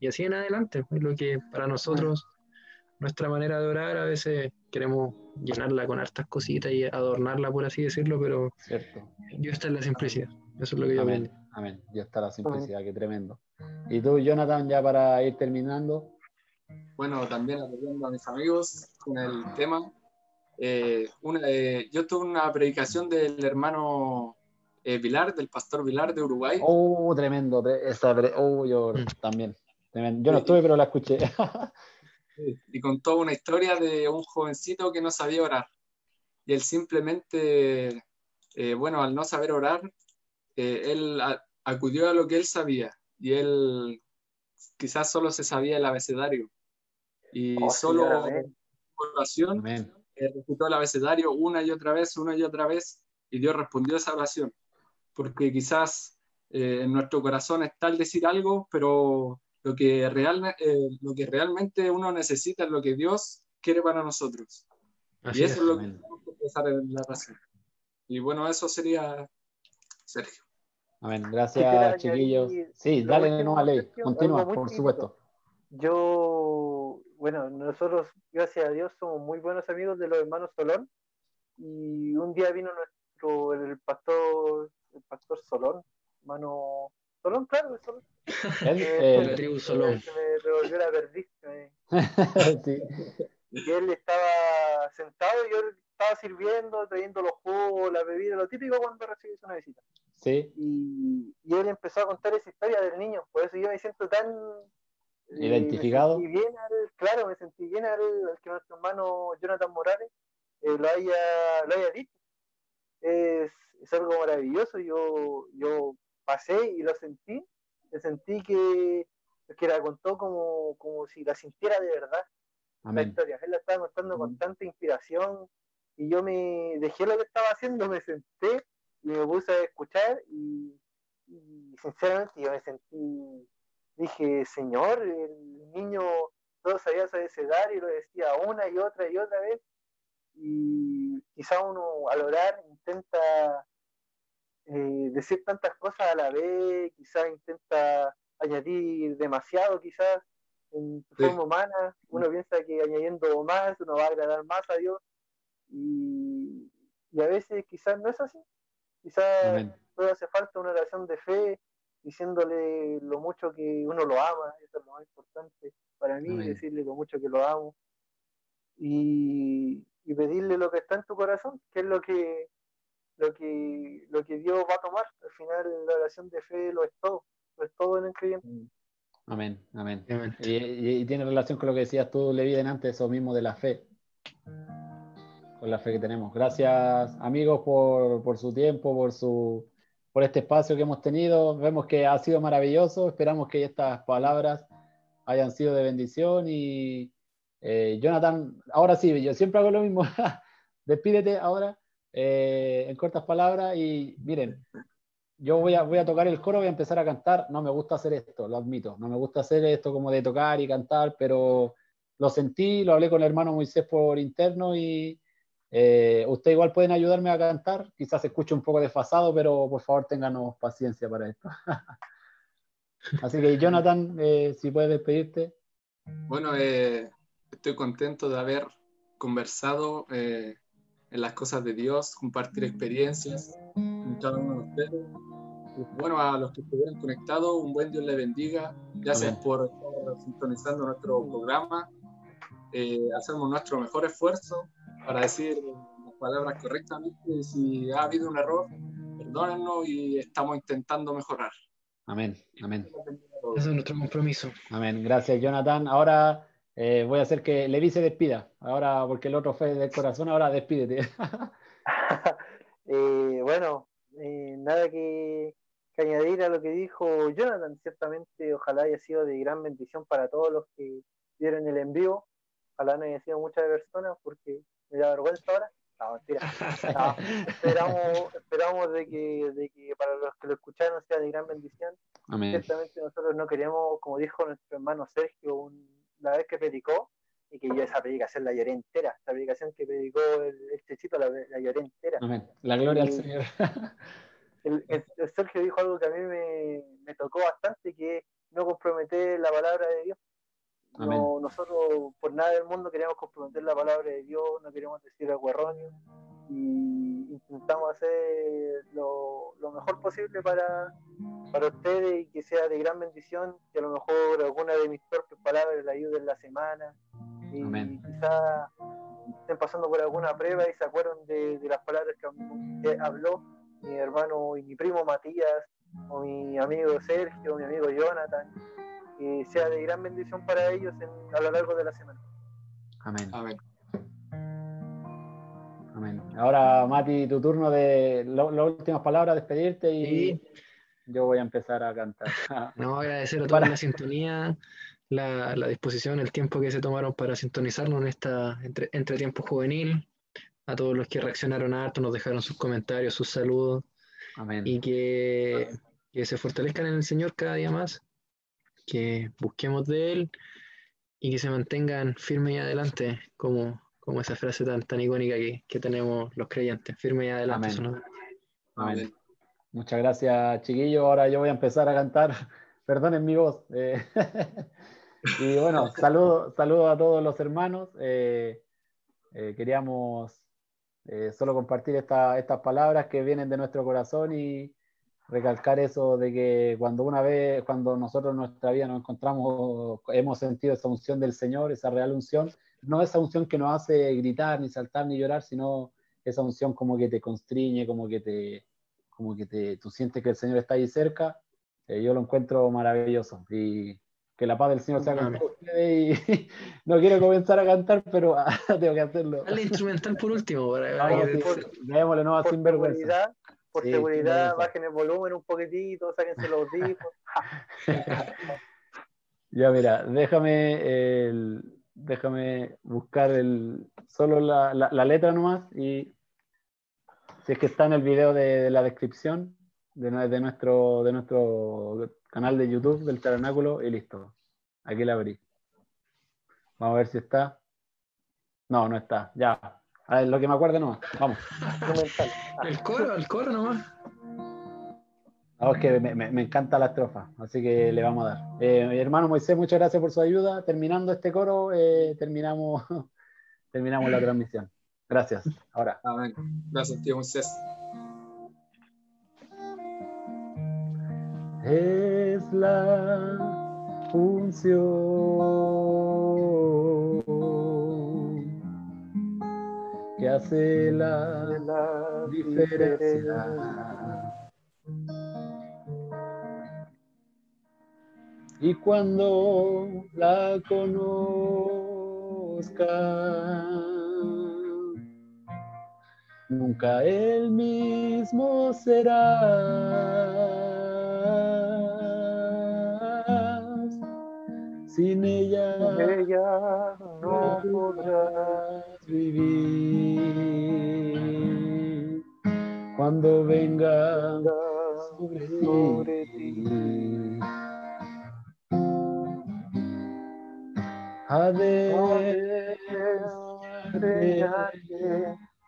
y así en adelante. Es lo que para nosotros, nuestra manera de orar, a veces queremos llenarla con hartas cositas y adornarla, por así decirlo, pero Cierto. Dios está en la simplicidad. Eso es lo que yo Amén. Amén. Dios está en la simplicidad, qué tremendo. Y tú, Jonathan, ya para ir terminando. Bueno, también apoyando a mis amigos con el tema, eh, una, eh, yo tuve una predicación del hermano eh, Vilar, del pastor Vilar de Uruguay. Oh, tremendo. Esa, oh, yo mm. también. Yo no estuve, pero la escuché. y contó una historia de un jovencito que no sabía orar. Y él simplemente, eh, bueno, al no saber orar, eh, él acudió a lo que él sabía. Y él quizás solo se sabía el abecedario. Y oh, solo oración eh, recitó el abecedario una y otra vez, una y otra vez, y Dios respondió esa oración. Porque quizás eh, en nuestro corazón está el decir algo, pero lo que, real, eh, lo que realmente uno necesita es lo que Dios quiere para nosotros. y eso es, lo que tenemos que empezar en la razón. Y bueno, eso sería Sergio. Amén. Gracias, chiquillos. Sí, dale no, ley. Continúa, por supuesto. Yo, bueno, nosotros, gracias a Dios, somos muy buenos amigos de los hermanos Solón. Y un día vino nuestro, el pastor, el pastor Solón, hermano Solón, claro, Solón. Eh, la tribu Solón. me revolvió la perdiz. sí. Y él estaba sentado y yo estaba sirviendo, trayendo los jugos, la bebida, lo típico cuando recibes una visita. Sí. Y, y, él empezó a contar esa historia del niño, por eso yo me siento tan... Identificado. Me bien claro, me sentí bien al, que nuestro hermano Jonathan Morales eh, lo, haya, lo haya dicho. Es, es, algo maravilloso, yo, yo pasé y lo sentí, me sentí que, que la contó como, como si la sintiera de verdad. La historia, él la estaba contando con tanta inspiración y yo me dejé lo que estaba haciendo, me senté y me puse a escuchar y, sinceramente yo me sentí, dije, Señor, el niño todo sabía dar y lo decía una y otra y otra vez. Y quizá uno al orar intenta eh, decir tantas cosas a la vez, quizá intenta añadir demasiado quizás en su forma humana, uno piensa que añadiendo más uno va a agradar más a Dios. Y, y a veces quizás no es así, Quizás puede hace falta una oración de fe, diciéndole lo mucho que uno lo ama, eso es lo más importante para mí, decirle lo mucho que lo amo. Y, pedirle lo que está en tu corazón, que es lo que, lo que, lo que Dios va a tomar. Al final la oración de fe lo es todo, lo es todo en el creyente. Amén, amén. Y, tiene relación con lo que decías tú, Levi, antes, eso mismo de la fe con la fe que tenemos. Gracias amigos por, por, su tiempo, por, su, por este espacio que hemos tenido. Vemos que ha sido maravilloso. Esperamos que estas palabras hayan sido de bendición. Y eh, Jonathan, ahora sí, yo siempre hago lo mismo. Despídete ahora eh, en cortas palabras y miren, yo voy a, voy a tocar el coro, voy a empezar a cantar. No me gusta hacer esto, lo admito. No me gusta hacer esto como de tocar y cantar, pero lo sentí, lo hablé con el hermano Moisés por interno y, eh, Ustedes igual pueden ayudarme a cantar, quizás se escuche un poco desfasado, pero por favor ténganos paciencia para esto. Así que Jonathan, eh, si puedes despedirte. Bueno, eh, estoy contento de haber conversado en las cosas de Dios, compartir experiencias con cada uno de ustedes. Bueno, a los que estuvieron conectados, un buen Dios les bendiga. Gracias por estar sintonizando nuestro programa. hacemos nuestro mejor esfuerzo para decir las palabras correctamente. Si ha habido un error, perdónennos y estamos intentando mejorar. Amén, amén. Ese es nuestro compromiso. Amén. Gracias, Jonathan. Ahora eh, voy a hacer que Levi se despida. Ahora, porque el otro fue del corazón, ahora despídete. Eh, bueno, eh, nada que, que, añadir a lo que dijo Jonathan. Ciertamente, ojalá haya sido de gran bendición para todos los que vieron el envío. Ojalá no haya sido muchas personas, porque me da vergüenza ahora. No, mentira. esperamos, esperamos de que, de que para los que lo escucharon sea de gran bendición. Ciertamente nosotros no queremos, como dijo nuestro hermano Sergio la vez que predicó, y que yo esa predicación la lloré entera, esa predicación que predicó el, el Chechito la, la, lloré entera. Amén. La gloria al Señor. el, Sergio dijo algo que a mí me, me tocó bastante, que no comprometer la palabra de Dios. No, nosotros por nada del mundo queremos comprometer la palabra de Dios, no queremos decir algo erróneo y intentamos hacer lo, mejor posible para, para ustedes y que sea de gran bendición, que a lo mejor alguna de mis propias palabras le ayude en la semana y quizás estén pasando por alguna prueba y se acuerdan de, las palabras que habló mi hermano y mi primo Matías, o mi amigo Sergio, mi amigo Jonathan, y sea de gran bendición para ellos a lo largo de la semana. Amén. Amén. Amén. Ahora, Mati, tu turno de las últimas palabras, despedirte y yo voy a empezar a cantar. no, agradecer a toda la sintonía, la, disposición, el tiempo que se tomaron para sintonizarnos en esta entre, tiempo juvenil, a todos los que reaccionaron harto, nos dejaron sus comentarios, sus saludos. Amén. Y que, que se fortalezcan en el Señor cada día más, que busquemos de Él y que se mantengan firmes y adelante, como, como esa frase tan, tan icónica que, que tenemos los creyentes, firmes y adelante. Amén. Muchas gracias, chiquillo. Ahora yo voy a empezar a cantar. Perdonen mi voz. Eh, y bueno, saludo, saludo a todos los hermanos. Eh, eh, queríamos solo compartir estas palabras que vienen de nuestro corazón y, recalcar eso de que cuando una vez, cuando nosotros en nuestra vida nos encontramos, hemos sentido esa unción del Señor, esa real unción, no esa unción que nos hace gritar, ni saltar, ni llorar, sino esa unción como que te constriñe, como que te, como que te, tú sientes que el Señor está ahí cerca, eh, yo lo encuentro maravilloso. Y que la paz del Señor sea con ustedes. Y no quiero comenzar a cantar, pero tengo que hacerlo. Dale instrumental por último. Para, Vamos, démosle no sin vergüenza por seguridad, bajen el volumen un poquitito, sáquense los discos. ya, mira, déjame, el, déjame buscar el, solo la, la, letra nomás y si es que está en el video de, la descripción de, de, nuestro, de nuestro canal de YouTube del Tabernáculo y listo. Aquí la abrí. Vamos a ver si está. No, no está. Ya, a ver, lo que me acuerdo no. Vamos. el coro, el coro nomás. No, es que me, me, encanta la estrofa, así que le vamos a dar. Eh, mi hermano Moisés, muchas gracias por su ayuda. Terminando este coro, eh, terminamos, terminamos la transmisión. Gracias. Ahora. Amén. Gracias, tío Moisés. Es la función que hace la, diferencia. Y cuando la conozca, nunca él mismo será. Sin ella, ella no podrás Cuando venga sobre, ti, ha de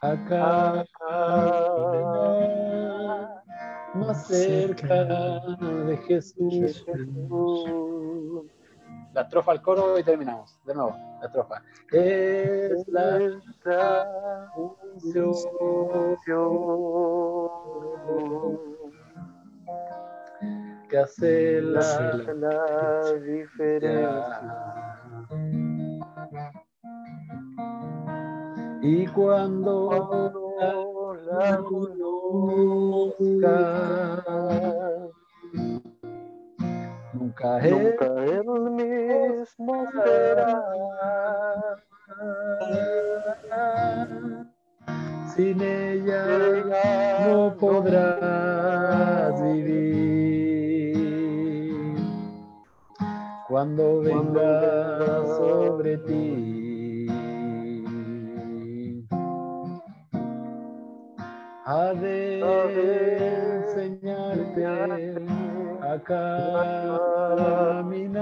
acá más cerca de Jesús la estrofa al coro y terminamos. De nuevo, la estrofa. Es la que hace la, la diferencia. Y cuando la Venga sobre ti, ha de enseñarte caminar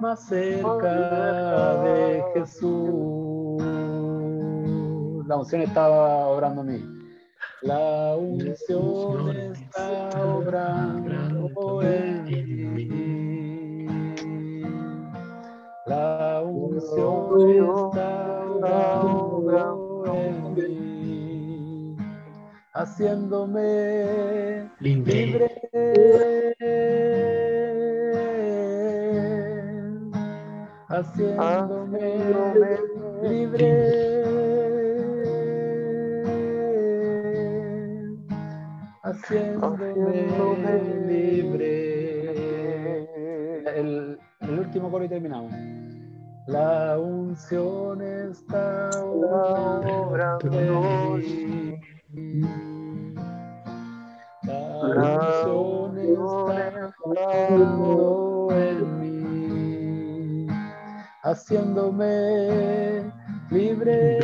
más cerca de Jesús. La unción estaba obrando a mí. La unción está obrando Haciéndome libre haciéndome libre. haciéndome libre. El, el último coro y terminamos. La unción está obrando haciéndome libre,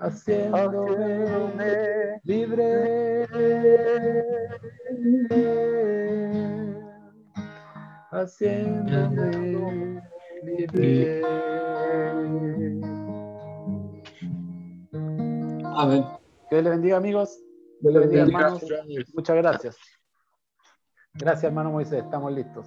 haciéndome libre, haciéndome libre. Amén. Que Dios le bendiga, amigos. Dios le bendiga, hermanos. Muchas gracias. Gracias, hermano Moisés. Estamos listos.